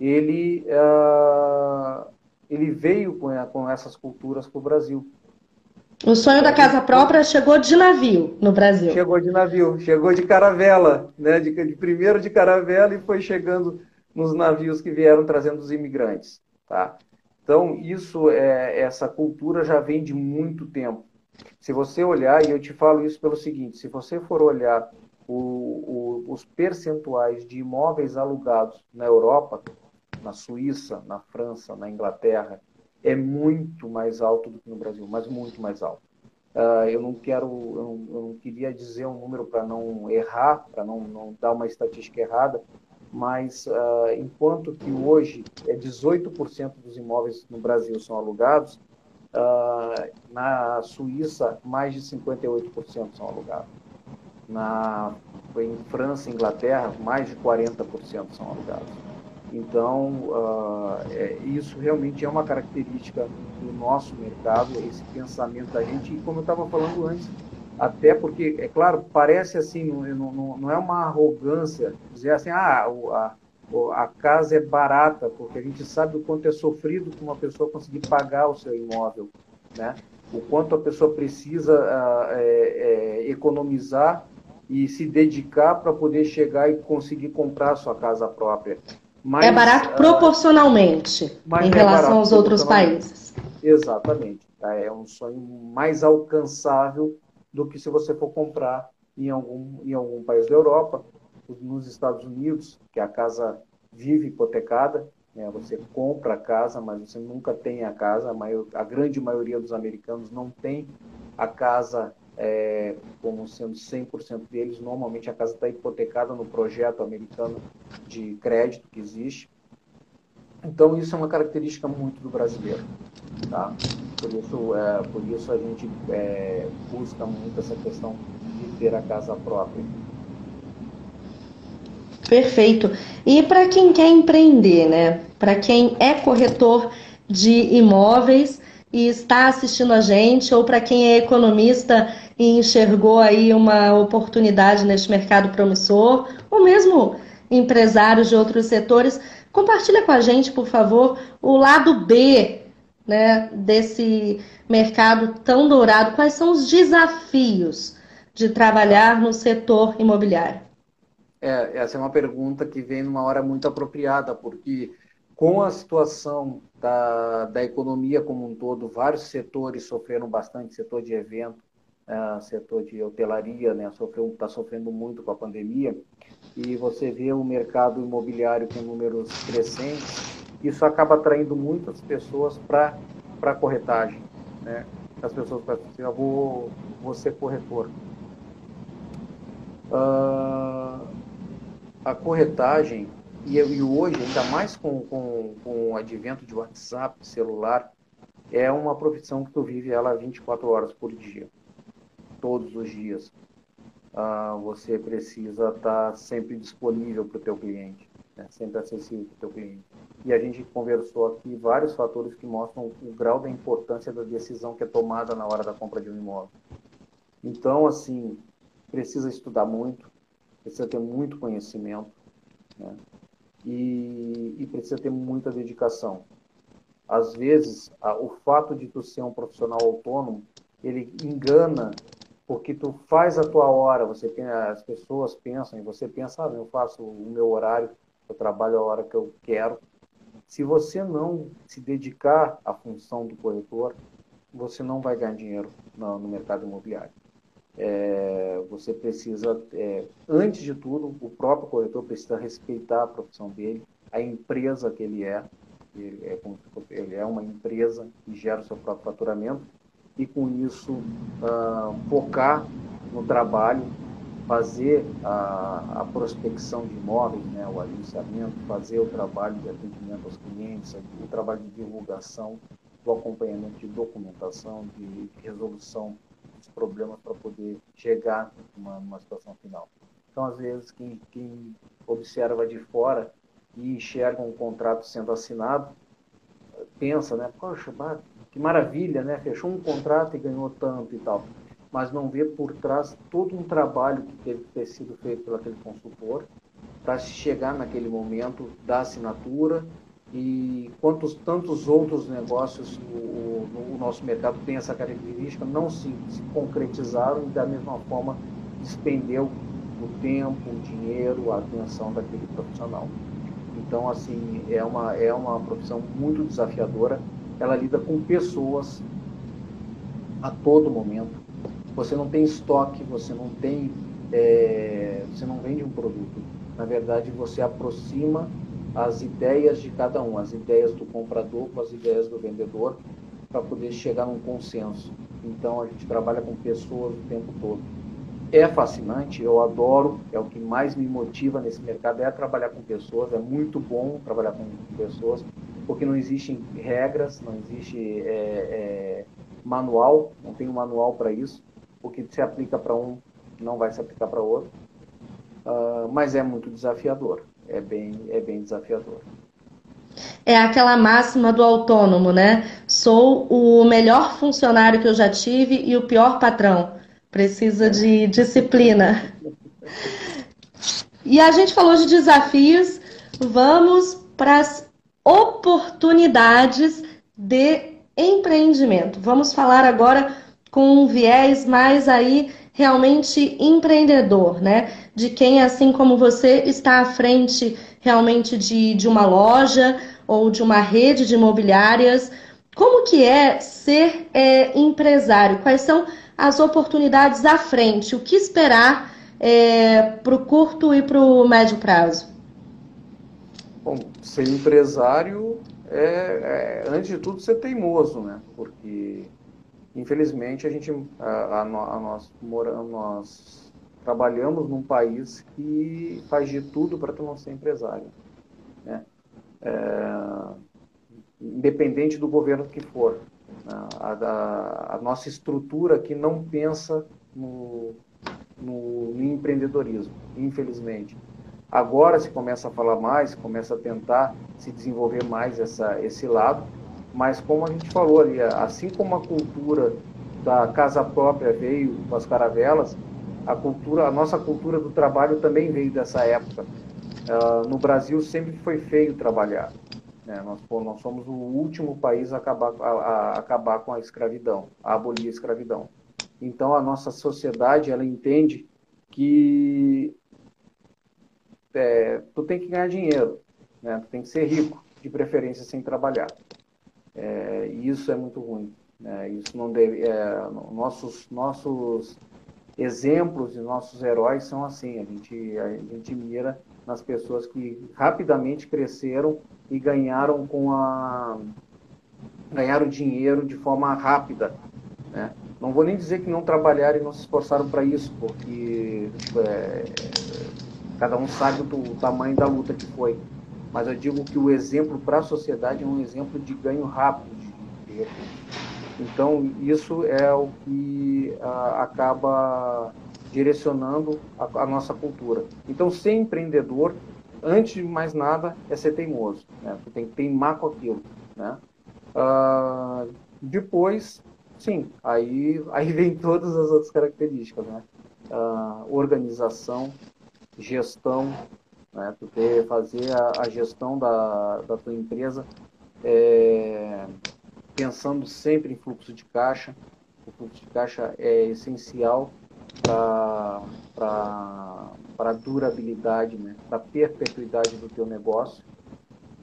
ele, uh, ele veio com essas culturas para o Brasil. O sonho da casa própria chegou de navio no Brasil. Chegou de navio, chegou de caravela, né? De, de, primeiro de caravela e foi chegando nos navios que vieram trazendo os imigrantes, tá? Então isso é essa cultura já vem de muito tempo. Se você olhar e eu te falo isso pelo seguinte, se você for olhar o, o, os percentuais de imóveis alugados na Europa, na Suíça, na França, na Inglaterra, é muito mais alto do que no Brasil, mas muito mais alto. Uh, eu não quero, eu não, eu não queria dizer um número para não errar, para não, não, dar uma estatística errada, mas uh, enquanto que hoje é 18% dos imóveis no Brasil são alugados, uh, na Suíça mais de 58% são alugados. Na, em França e Inglaterra, mais de 40% são alugados. Então, uh, é, isso realmente é uma característica do nosso mercado, esse pensamento da gente, e como eu estava falando antes, até porque, é claro, parece assim, não, não, não é uma arrogância dizer assim, ah, a, a casa é barata, porque a gente sabe o quanto é sofrido para uma pessoa conseguir pagar o seu imóvel, né? o quanto a pessoa precisa uh, é, é, economizar e se dedicar para poder chegar e conseguir comprar sua casa própria é barato ah, proporcionalmente em é relação é aos outros países. Exatamente. Tá? É um sonho mais alcançável do que se você for comprar em algum, em algum país da Europa, nos Estados Unidos, que a casa vive hipotecada, né? você compra a casa, mas você nunca tem a casa. A, maior, a grande maioria dos americanos não tem a casa é, como sendo 100% deles. Normalmente a casa está hipotecada no projeto americano de crédito que existe. Então isso é uma característica muito do brasileiro, tá? Por isso, é, por isso a gente é, busca muito essa questão de ter a casa própria. Perfeito. E para quem quer empreender, né? Para quem é corretor de imóveis e está assistindo a gente, ou para quem é economista e enxergou aí uma oportunidade neste mercado promissor, ou mesmo empresários de outros setores, compartilha com a gente, por favor, o lado B né, desse mercado tão dourado. Quais são os desafios de trabalhar no setor imobiliário? É, essa é uma pergunta que vem numa hora muito apropriada, porque com a situação da, da economia como um todo, vários setores sofreram bastante, setor de evento, uh, setor de hotelaria né, está sofrendo muito com a pandemia, e você vê o mercado imobiliário com números crescentes, isso acaba atraindo muitas pessoas para a corretagem. Né? As pessoas pensam assim, eu vou, vou ser corretor. Uh, a corretagem, e, e, hoje, ainda mais com, com, com o advento de WhatsApp, celular, é uma profissão que tu vive ela 24 horas por dia, todos os dias. Uh, você precisa estar sempre disponível para o teu cliente, né? sempre acessível para o teu cliente. E a gente conversou aqui vários fatores que mostram o grau da importância da decisão que é tomada na hora da compra de um imóvel. Então, assim, precisa estudar muito, precisa ter muito conhecimento, né? e, e, precisa ter muita dedicação. Às vezes, o fato de tu ser um profissional autônomo, ele engana porque tu faz a tua hora, você as pessoas pensam, e você pensa, ah, eu faço o meu horário, eu trabalho a hora que eu quero. Se você não se dedicar à função do corretor, você não vai ganhar dinheiro no, no mercado imobiliário é, você precisa, é, antes de tudo, o próprio corretor precisa respeitar a profissão dele, a empresa que ele é, ele é, ele é uma empresa que gera o seu próprio faturamento, e com isso uh, focar no trabalho, fazer a, a, prospecção de imóveis, né, o agenciamento, fazer o trabalho de atendimento aos clientes, o trabalho de divulgação, o acompanhamento de documentação, de resolução problemas para poder chegar numa, numa, situação final. Então, às vezes, quem, quem observa de fora e enxerga um contrato sendo assinado, pensa, né? Poxa, que maravilha, né? Fechou um contrato e ganhou tanto e tal. Mas não vê por trás todo um trabalho que teve que ter sido feito pelo aquele consultor para chegar naquele momento da assinatura e quantos tantos outros negócios o, o, o, nosso mercado tem essa característica, não se, se concretizaram e da mesma forma despendeu o tempo, o dinheiro, a atenção daquele profissional. Então, assim, é uma, é uma profissão muito desafiadora. Ela lida com pessoas a todo momento. Você não tem estoque, você não tem, é, você não vende um produto. Na verdade, você aproxima as ideias de cada um, as ideias do comprador com as ideias do vendedor, para poder chegar num consenso. Então a gente trabalha com pessoas o tempo todo. É fascinante, eu adoro, é o que mais me motiva nesse mercado, é trabalhar com pessoas, é muito bom trabalhar com pessoas, porque não existem regras, não existe é, é, manual, não tem um manual para isso, o que se aplica para um não vai se aplicar para outro, uh, mas é muito desafiador é bem, é bem desafiador. É aquela máxima do autônomo, né? Sou o melhor funcionário que eu já tive e o pior patrão. Precisa de disciplina. E a gente falou de desafios, vamos para as oportunidades de empreendimento. Vamos falar agora com um viés mais aí realmente empreendedor, né? De quem, assim como você, está à frente realmente de, de uma loja ou de uma rede de imobiliárias. Como que é ser é, empresário? Quais são as oportunidades à frente? O que esperar é, para o curto e para o médio prazo? Bom, ser empresário é, é, antes de tudo, ser teimoso, né? Porque Infelizmente, a gente, a, a, a nós, moramos, nós trabalhamos num país que faz de tudo para tu não ser empresário. Né? É, independente do governo que for. Né? A, a, nossa estrutura aqui não pensa no, no, no, empreendedorismo, infelizmente. Agora se começa a falar mais, começa a tentar se desenvolver mais essa, esse lado, mas como a gente falou ali, assim como a cultura da casa própria veio com as caravelas, a cultura, a nossa cultura do trabalho também veio dessa época. Uh, no Brasil sempre foi feio trabalhar. Né? Nós, pô, nós somos o último país a acabar, a, a acabar com a escravidão, a abolir a escravidão. Então a nossa sociedade ela entende que é, tu tem que ganhar dinheiro, né? tu tem que ser rico, de preferência sem trabalhar. É, e isso é muito ruim. Né? Isso não deve. É, nossos nossos exemplos e nossos heróis são assim. A gente a gente mira nas pessoas que rapidamente cresceram e ganharam com a ganharam dinheiro de forma rápida, né? não vou nem dizer que não trabalharam e não se esforçaram para isso, porque é, cada um sabe do, o tamanho da luta que foi. Mas eu digo que o exemplo para a sociedade é um exemplo de ganho rápido de, de Então, isso é o que a, acaba direcionando a, a, nossa cultura. Então, ser empreendedor, antes de mais nada, é ser teimoso. Né? Tu tem que teimar com aquilo. Né? Ah, depois, sim, aí, [LAUGHS] aí vem todas as outras características. Né? Ah, organização, gestão, né? Tu ter, fazer a, a, gestão da, da tua empresa é, pensando sempre em fluxo de caixa. O fluxo de caixa é essencial para a durabilidade, né? para a perpetuidade do teu negócio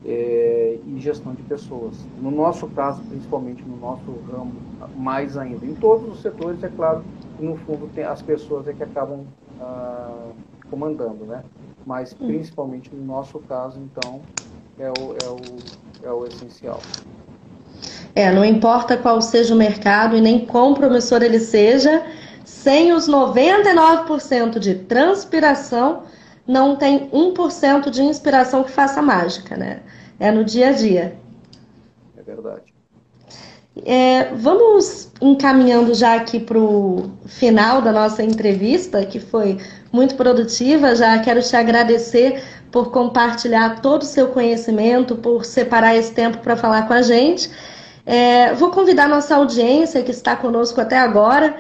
é, e gestão de pessoas. No nosso caso, principalmente no nosso ramo, mais ainda. Em todos os setores, é claro, no fundo tem, as pessoas é que acabam ah, comandando, né? Mas hum. principalmente no nosso caso, então, é o, é o, é o essencial. É, não importa qual seja o mercado e nem quão promissor ele seja, sem os 99% de transpiração, não tem 1% de inspiração que faça mágica, né? É no dia a dia. É verdade. É, vamos encaminhando já aqui para o final da nossa entrevista, que foi muito produtiva. Já quero te agradecer por compartilhar todo o seu conhecimento, por separar esse tempo para falar com a gente. É, vou convidar nossa audiência que está conosco até agora,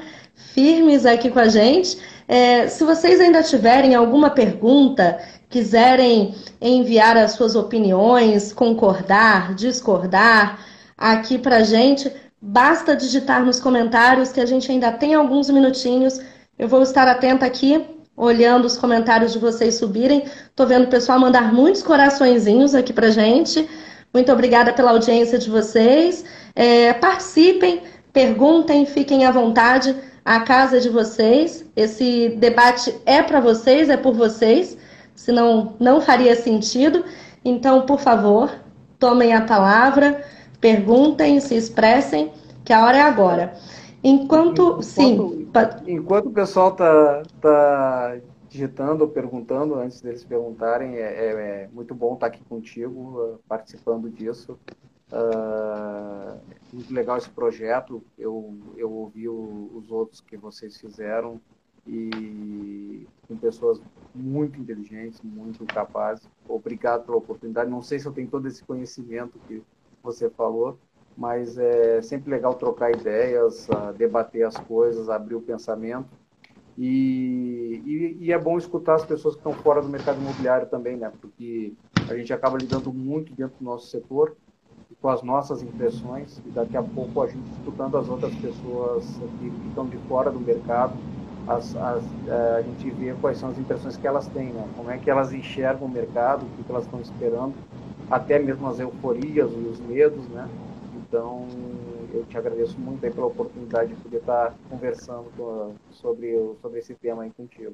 firmes aqui com a gente. É, se vocês ainda tiverem alguma pergunta, quiserem enviar as suas opiniões, concordar, discordar, aqui para gente. Basta digitar nos comentários que a gente ainda tem alguns minutinhos. Eu vou estar atenta aqui, olhando os comentários de vocês subirem. Tô vendo o pessoal mandar muitos coraçõezinhos aqui para gente. Muito obrigada pela audiência de vocês. É, participem, perguntem, fiquem à vontade. A casa é de vocês. Esse debate é para vocês, é por vocês. Senão não faria sentido. Então, por favor, tomem a palavra perguntem, se expressem, que a hora é agora. Enquanto, enquanto sim. Enquanto o pessoal está tá digitando ou perguntando, antes deles perguntarem, é, é, é muito bom estar aqui contigo, uh, participando disso. Uh, muito legal esse projeto. Eu, eu ouvi o, os outros que vocês fizeram e com pessoas muito inteligentes, muito capazes. Obrigado pela oportunidade. Não sei se eu tenho todo esse conhecimento que você falou, mas é sempre legal trocar ideias, debater as coisas, abrir o pensamento. E, e, e, é bom escutar as pessoas que estão fora do mercado imobiliário também, né? Porque a gente acaba lidando muito dentro do nosso setor com as nossas impressões e daqui a pouco a gente escutando as outras pessoas que, estão de fora do mercado, as, as, é, a gente vê quais são as impressões que elas têm, né? Como é que elas enxergam o mercado, o que elas estão esperando até mesmo as euforias e os medos, né? Então, eu te agradeço muito pela oportunidade de poder estar conversando sobre, sobre esse tema aí contigo.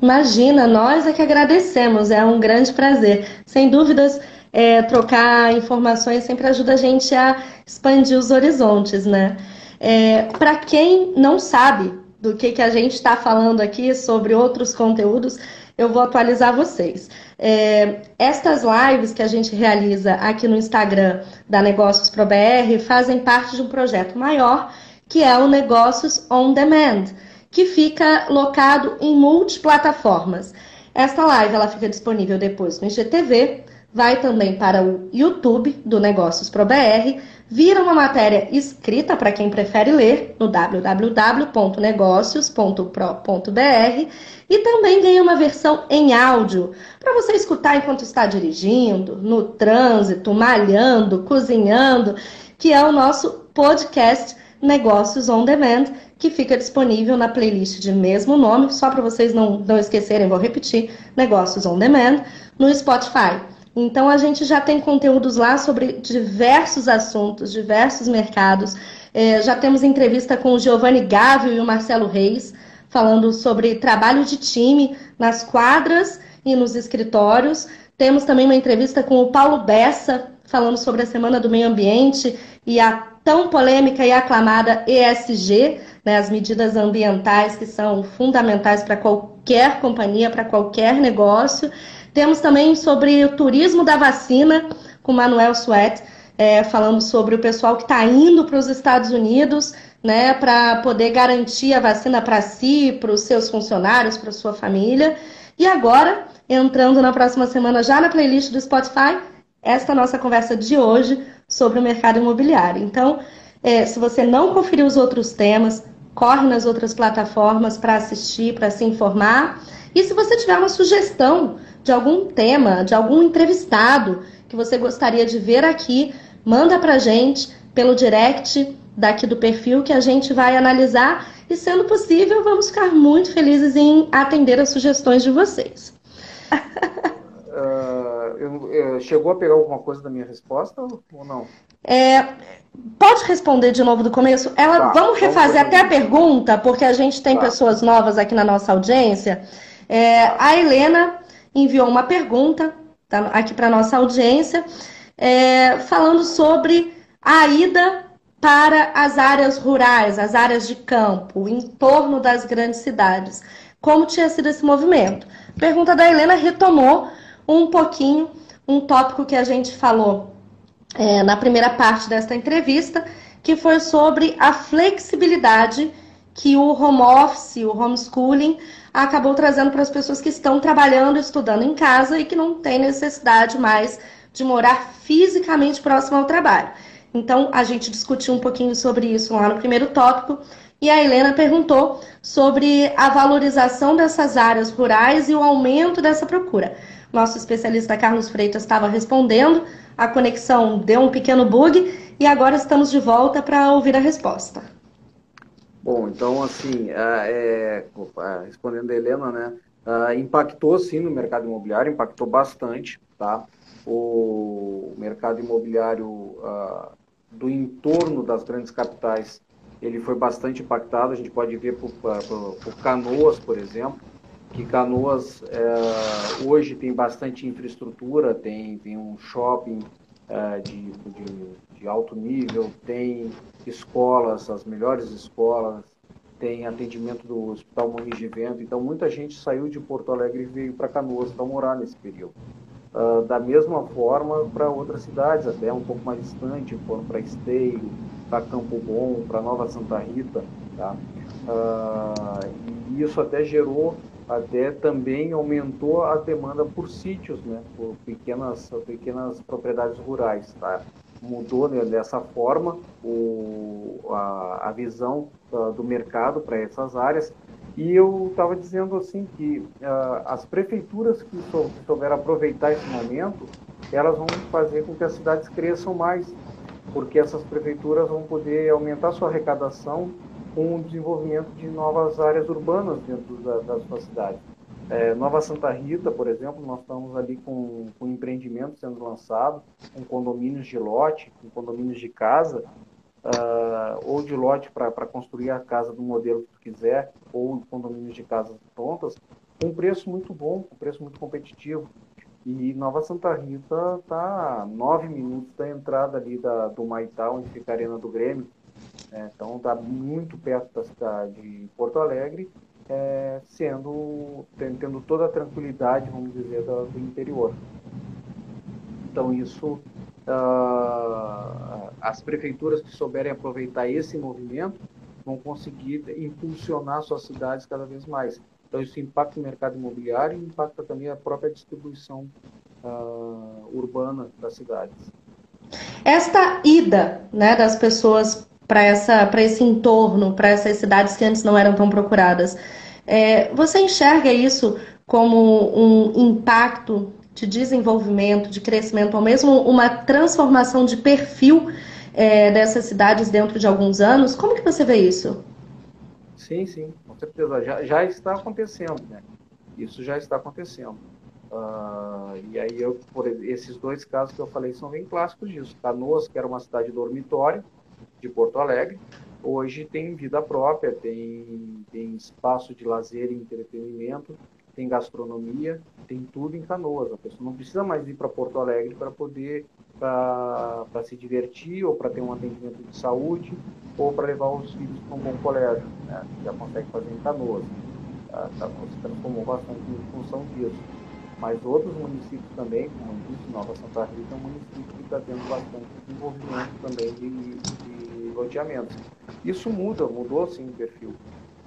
Imagina, nós é que agradecemos, é um grande prazer. Sem dúvidas, é, trocar informações sempre ajuda a gente a expandir os horizontes, né? É, Para quem não sabe do que, que a gente está falando aqui sobre outros conteúdos, eu vou atualizar vocês. É, estas lives que a gente realiza aqui no Instagram da Negócios Pro BR fazem parte de um projeto maior que é o Negócios On Demand, que fica locado em multiplataformas. Esta live ela fica disponível depois no IGTV, vai também para o YouTube do Negócios Pro BR, vira uma matéria escrita para quem prefere ler no www.negócios.pro.br e também ganha uma versão em áudio para você escutar enquanto está dirigindo, no trânsito, malhando, cozinhando, que é o nosso podcast Negócios on Demand, que fica disponível na playlist de mesmo nome, só para vocês não, não esquecerem, vou repetir, Negócios on Demand, no Spotify. Então a gente já tem conteúdos lá sobre diversos assuntos, diversos mercados. É, já temos entrevista com o Giovanni Gávio e o Marcelo Reis, falando sobre trabalho de time nas quadras e nos escritórios. Temos também uma entrevista com o Paulo Bessa, falando sobre a Semana do Meio Ambiente e a tão polêmica e aclamada ESG, né, as medidas ambientais que são fundamentais para qualquer companhia, para qualquer negócio. Temos também sobre o turismo da vacina, com Manuel Suet, é, falando sobre o pessoal que está indo para os Estados Unidos, né, para poder garantir a vacina para si, para os seus funcionários, para sua família. E agora, entrando na próxima semana já na playlist do Spotify, esta nossa conversa de hoje sobre o mercado imobiliário. Então, é, se você não conferiu os outros temas, corre nas outras plataformas para assistir, para se informar. E se você tiver uma sugestão de algum tema, de algum entrevistado que você gostaria de ver aqui, manda para gente pelo direct daqui do perfil que a gente vai analisar e, sendo possível, vamos ficar muito felizes em atender as sugestões de vocês. uh, [LAUGHS] eu, eu, chegou a pegar alguma coisa da minha resposta ou não? É, pode responder de novo do começo? Ela, tá, vamos refazer até a pergunta, porque a gente tem tá. pessoas novas aqui na nossa audiência. É, a Helena enviou uma pergunta tá, aqui para nossa audiência, é, falando sobre a ida para as áreas rurais, as áreas de campo, em torno das grandes cidades. Como tinha sido esse movimento? A pergunta da Helena retomou um pouquinho um tópico que a gente falou é, na primeira parte desta entrevista, que foi sobre a flexibilidade que o home office, o homeschooling, acabou trazendo para as pessoas que estão trabalhando, estudando em casa e que não têm necessidade mais de morar fisicamente próximo ao trabalho. Então, a gente discutiu um pouquinho sobre isso lá no primeiro tópico. E a Helena perguntou sobre a valorização dessas áreas rurais e o aumento dessa procura. Nosso especialista Carlos Freitas estava respondendo, a conexão deu um pequeno bug e agora estamos de volta para ouvir a resposta. Bom, então, assim, é, é, respondendo a Helena, né, impactou sim no mercado imobiliário, impactou bastante, tá? O mercado imobiliário do entorno das grandes capitais, ele foi bastante impactado. A gente pode ver por, por, por Canoas, por exemplo, que Canoas é, hoje tem bastante infraestrutura, tem, tem um shopping é, de, de, de, alto nível, tem escolas, as melhores escolas, tem atendimento do Hospital Muniz de Vento. Então, muita gente saiu de Porto Alegre e veio para Canoas para morar nesse período. Uh, da mesma forma para outras cidades, até um pouco mais distante, foram para Esteio, para Campo Bom, para Nova Santa Rita. Tá? Uh, e isso até gerou, até também aumentou a demanda por sítios, né? por pequenas, pequenas propriedades rurais. Tá? Mudou né, dessa forma o, a, a visão uh, do mercado para essas áreas e eu estava dizendo assim que uh, as prefeituras que sou, souberam aproveitar esse momento, elas vão fazer com que as cidades cresçam mais, porque essas prefeituras vão poder aumentar sua arrecadação com o desenvolvimento de novas áreas urbanas dentro da, das suas cidades. É, Nova Santa Rita, por exemplo, nós estamos ali com, com empreendimento sendo lançado, com condomínios de lote, com condomínios de casa, uh, ou de lote para construir a casa do modelo que tu quiser, ou condomínios de casas prontas, com um preço muito bom, com um preço muito competitivo. E Nova Santa Rita está a nove minutos da entrada ali da, do Maitá, onde fica a Arena do Grêmio. É, então está muito perto da cidade de Porto Alegre, é, sendo tendo toda a tranquilidade, vamos dizer, do, do interior. Então isso uh, as prefeituras que souberem aproveitar esse movimento vão conseguir impulsionar suas cidades cada vez mais. Então, isso impacta o mercado imobiliário e impacta também a própria distribuição uh, urbana das cidades. Esta ida né, das pessoas para esse entorno, para essas cidades que antes não eram tão procuradas, é, você enxerga isso como um impacto de desenvolvimento, de crescimento, ou mesmo uma transformação de perfil é, dessas cidades dentro de alguns anos? Como que você vê isso? Sim, sim, com certeza. Já, já está acontecendo, né? Isso já está acontecendo. Uh, e aí, eu, por esses dois casos que eu falei são bem clássicos disso. Canoas, que era uma cidade dormitória de Porto Alegre, hoje tem vida própria, tem, tem espaço de lazer e entretenimento, tem gastronomia, tem tudo em Canoas. A pessoa não precisa mais ir para Porto Alegre para poder para se divertir ou para ter um atendimento de saúde ou para levar os filhos para um bom colégio, né? já consegue fazer em Canoas. Tá, tá, se transformou bastante em função disso. Mas outros municípios também, como disse, Nova Santa Rita é um município que está tendo bastante desenvolvimento também de, de loteamentos. Isso muda, mudou sim o perfil.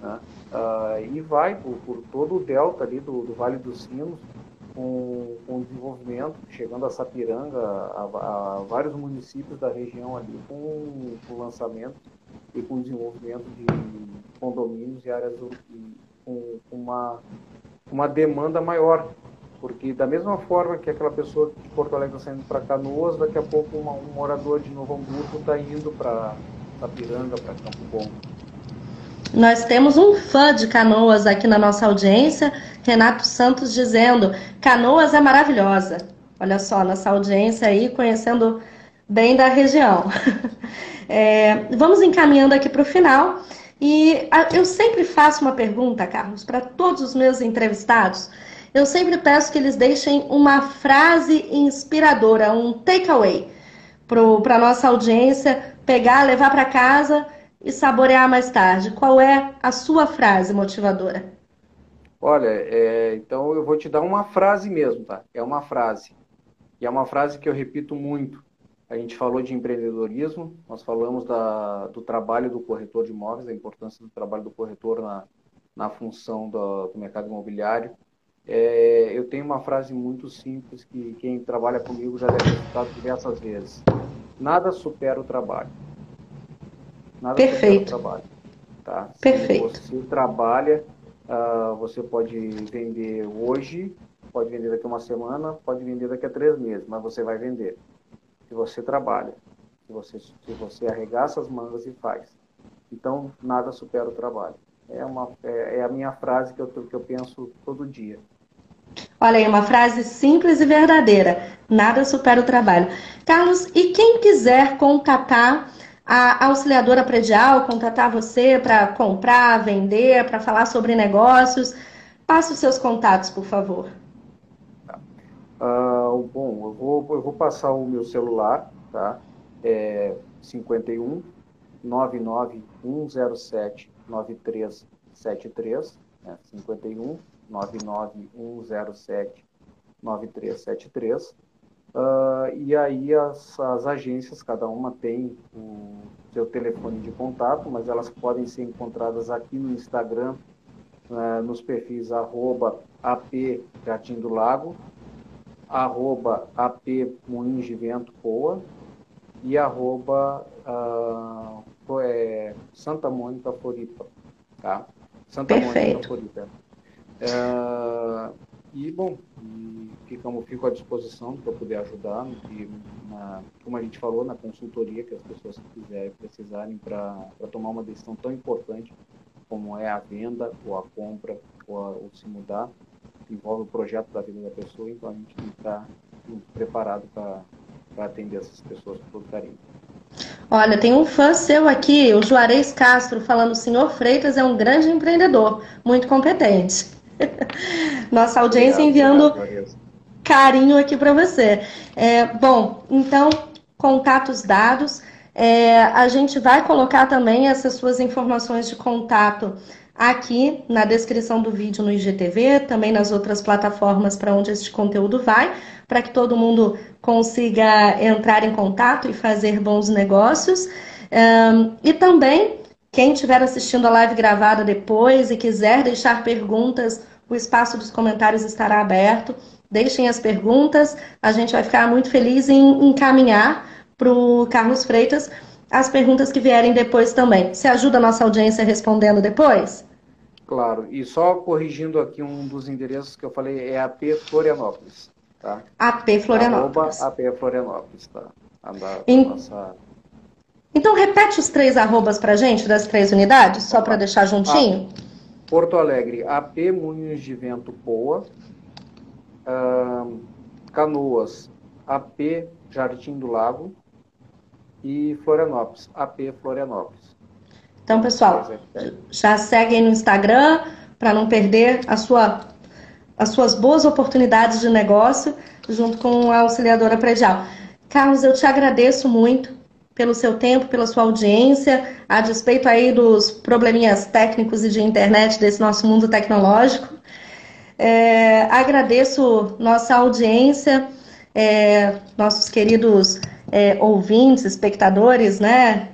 Né? Ah, e vai por, por, todo o delta ali do, do Vale dos Sinos, com, com desenvolvimento, chegando a Sapiranga, a, a, vários municípios da região ali, com, com lançamento e com desenvolvimento de condomínios e áreas e, com, com uma, uma demanda maior. Porque da mesma forma que aquela pessoa de Porto Alegre está saindo para Canoas, daqui a pouco uma, um morador de Novo Hamburgo está indo para Sapiranga, para Campo Bom. Nós temos um fã de Canoas aqui na nossa audiência, Renato Santos, dizendo: Canoas é maravilhosa. Olha só, nossa audiência aí conhecendo bem da região. [LAUGHS] É, vamos encaminhando aqui para o final. E eu sempre faço uma pergunta, Carlos, para todos os meus entrevistados. Eu sempre peço que eles deixem uma frase inspiradora, um takeaway para a nossa audiência pegar, levar para casa e saborear mais tarde. Qual é a sua frase motivadora? Olha, é, então eu vou te dar uma frase mesmo, tá? É uma frase. E é uma frase que eu repito muito. A gente falou de empreendedorismo, nós falamos da, do trabalho do corretor de imóveis, a importância do trabalho do corretor na, na função do, do mercado imobiliário. É, eu tenho uma frase muito simples que quem trabalha comigo já deve ter escutado diversas vezes. Nada supera o trabalho. Nada Perfeito. trabalho. Tá? Perfeito. Se você trabalha, uh, você pode vender hoje, pode vender daqui a uma semana, pode vender daqui a três meses, mas você vai vender. Se você trabalha, se você, se você arregaça as mangas e faz. Então, nada supera o trabalho. É, uma, é, é a minha frase que eu, que eu penso todo dia. Olha aí, uma frase simples e verdadeira. Nada supera o trabalho. Carlos, e quem quiser contatar a auxiliadora predial contatar você para comprar, vender, para falar sobre negócios, passe os seus contatos, por favor. Uh, bom, eu vou, eu vou passar o meu celular, tá? É 51 99107 9373, né? 51 99107 9373. Uh, e aí as, as, agências, cada uma tem o seu telefone de contato, mas elas podem ser encontradas aqui no Instagram, uh, nos perfis arroba AP Jardim do Lago, arroba AP Moinhos de Vento Poa e arroba uh, é, Santa Mônica Floripa, tá? Santa Perfeito. Mônica Floripa. Uh, e, bom, ficamos, fico à disposição para poder ajudar, e na, como a gente falou, na consultoria que as pessoas quiserem, precisarem para tomar uma decisão tão importante como é a venda ou a compra ou, a, ou se mudar, envolve o projeto da vida da pessoa, então a gente tem que estar preparado para atender essas pessoas com todo carinho. Olha, tem um fã seu aqui, o Juarez Castro, falando: o senhor Freitas é um grande empreendedor, muito competente. [LAUGHS] Nossa audiência enviando carinho aqui para você. É, bom, então, contatos dados. É, a gente vai colocar também essas suas informações de contato aqui na descrição do vídeo no IGTV, também nas outras plataformas para onde este conteúdo vai, para que todo mundo consiga entrar em contato e fazer bons negócios. Um, e também, quem estiver assistindo a live gravada depois e quiser deixar perguntas o espaço dos comentários estará aberto. Deixem as perguntas, a gente vai ficar muito feliz em encaminhar para o Carlos Freitas as perguntas que vierem depois também. Você ajuda a nossa audiência respondendo depois? Claro, e só corrigindo aqui um dos endereços que eu falei, é AP Florianópolis. Tá? AP Florianópolis. Arroba AP Florianópolis, tá? em... nossa... Então repete os três arrobas para gente das três unidades, só para deixar juntinho. Ah. Porto Alegre, AP Moinhos de Vento Poa. Uh, Canoas, AP Jardim do Lago. E Florianópolis, AP Florianópolis. Então, pessoal, já seguem no Instagram para não perder a sua, as suas boas oportunidades de negócio junto com a auxiliadora predial. Carlos, eu te agradeço muito pelo seu tempo, pela sua audiência, a despeito aí dos probleminhas técnicos e de internet desse nosso mundo tecnológico. É, agradeço nossa audiência, é, nossos queridos é, ouvintes, espectadores, né,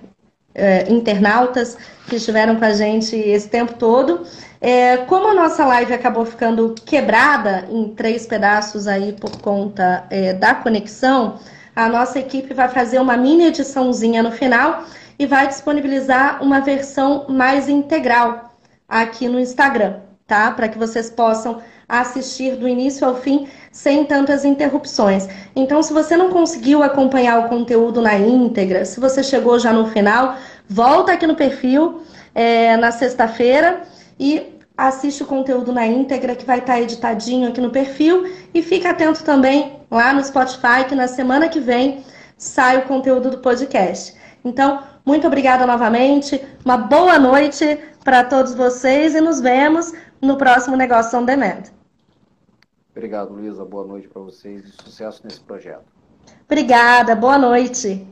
é, internautas que estiveram com a gente esse tempo todo. É, como a nossa live acabou ficando quebrada em três pedaços aí por conta é, da conexão, a nossa equipe vai fazer uma mini ediçãozinha no final e vai disponibilizar uma versão mais integral aqui no Instagram, tá? Para que vocês possam assistir do início ao fim sem tantas interrupções. Então, se você não conseguiu acompanhar o conteúdo na íntegra, se você chegou já no final, volta aqui no perfil é, na sexta-feira e assiste o conteúdo na íntegra que vai estar editadinho aqui no perfil e fica atento também lá no Spotify que na semana que vem sai o conteúdo do podcast. Então, muito obrigada novamente, uma boa noite para todos vocês e nos vemos no próximo Negócio on Demand. Obrigado, Luísa. Boa noite para vocês e sucesso nesse projeto. Obrigada, boa noite.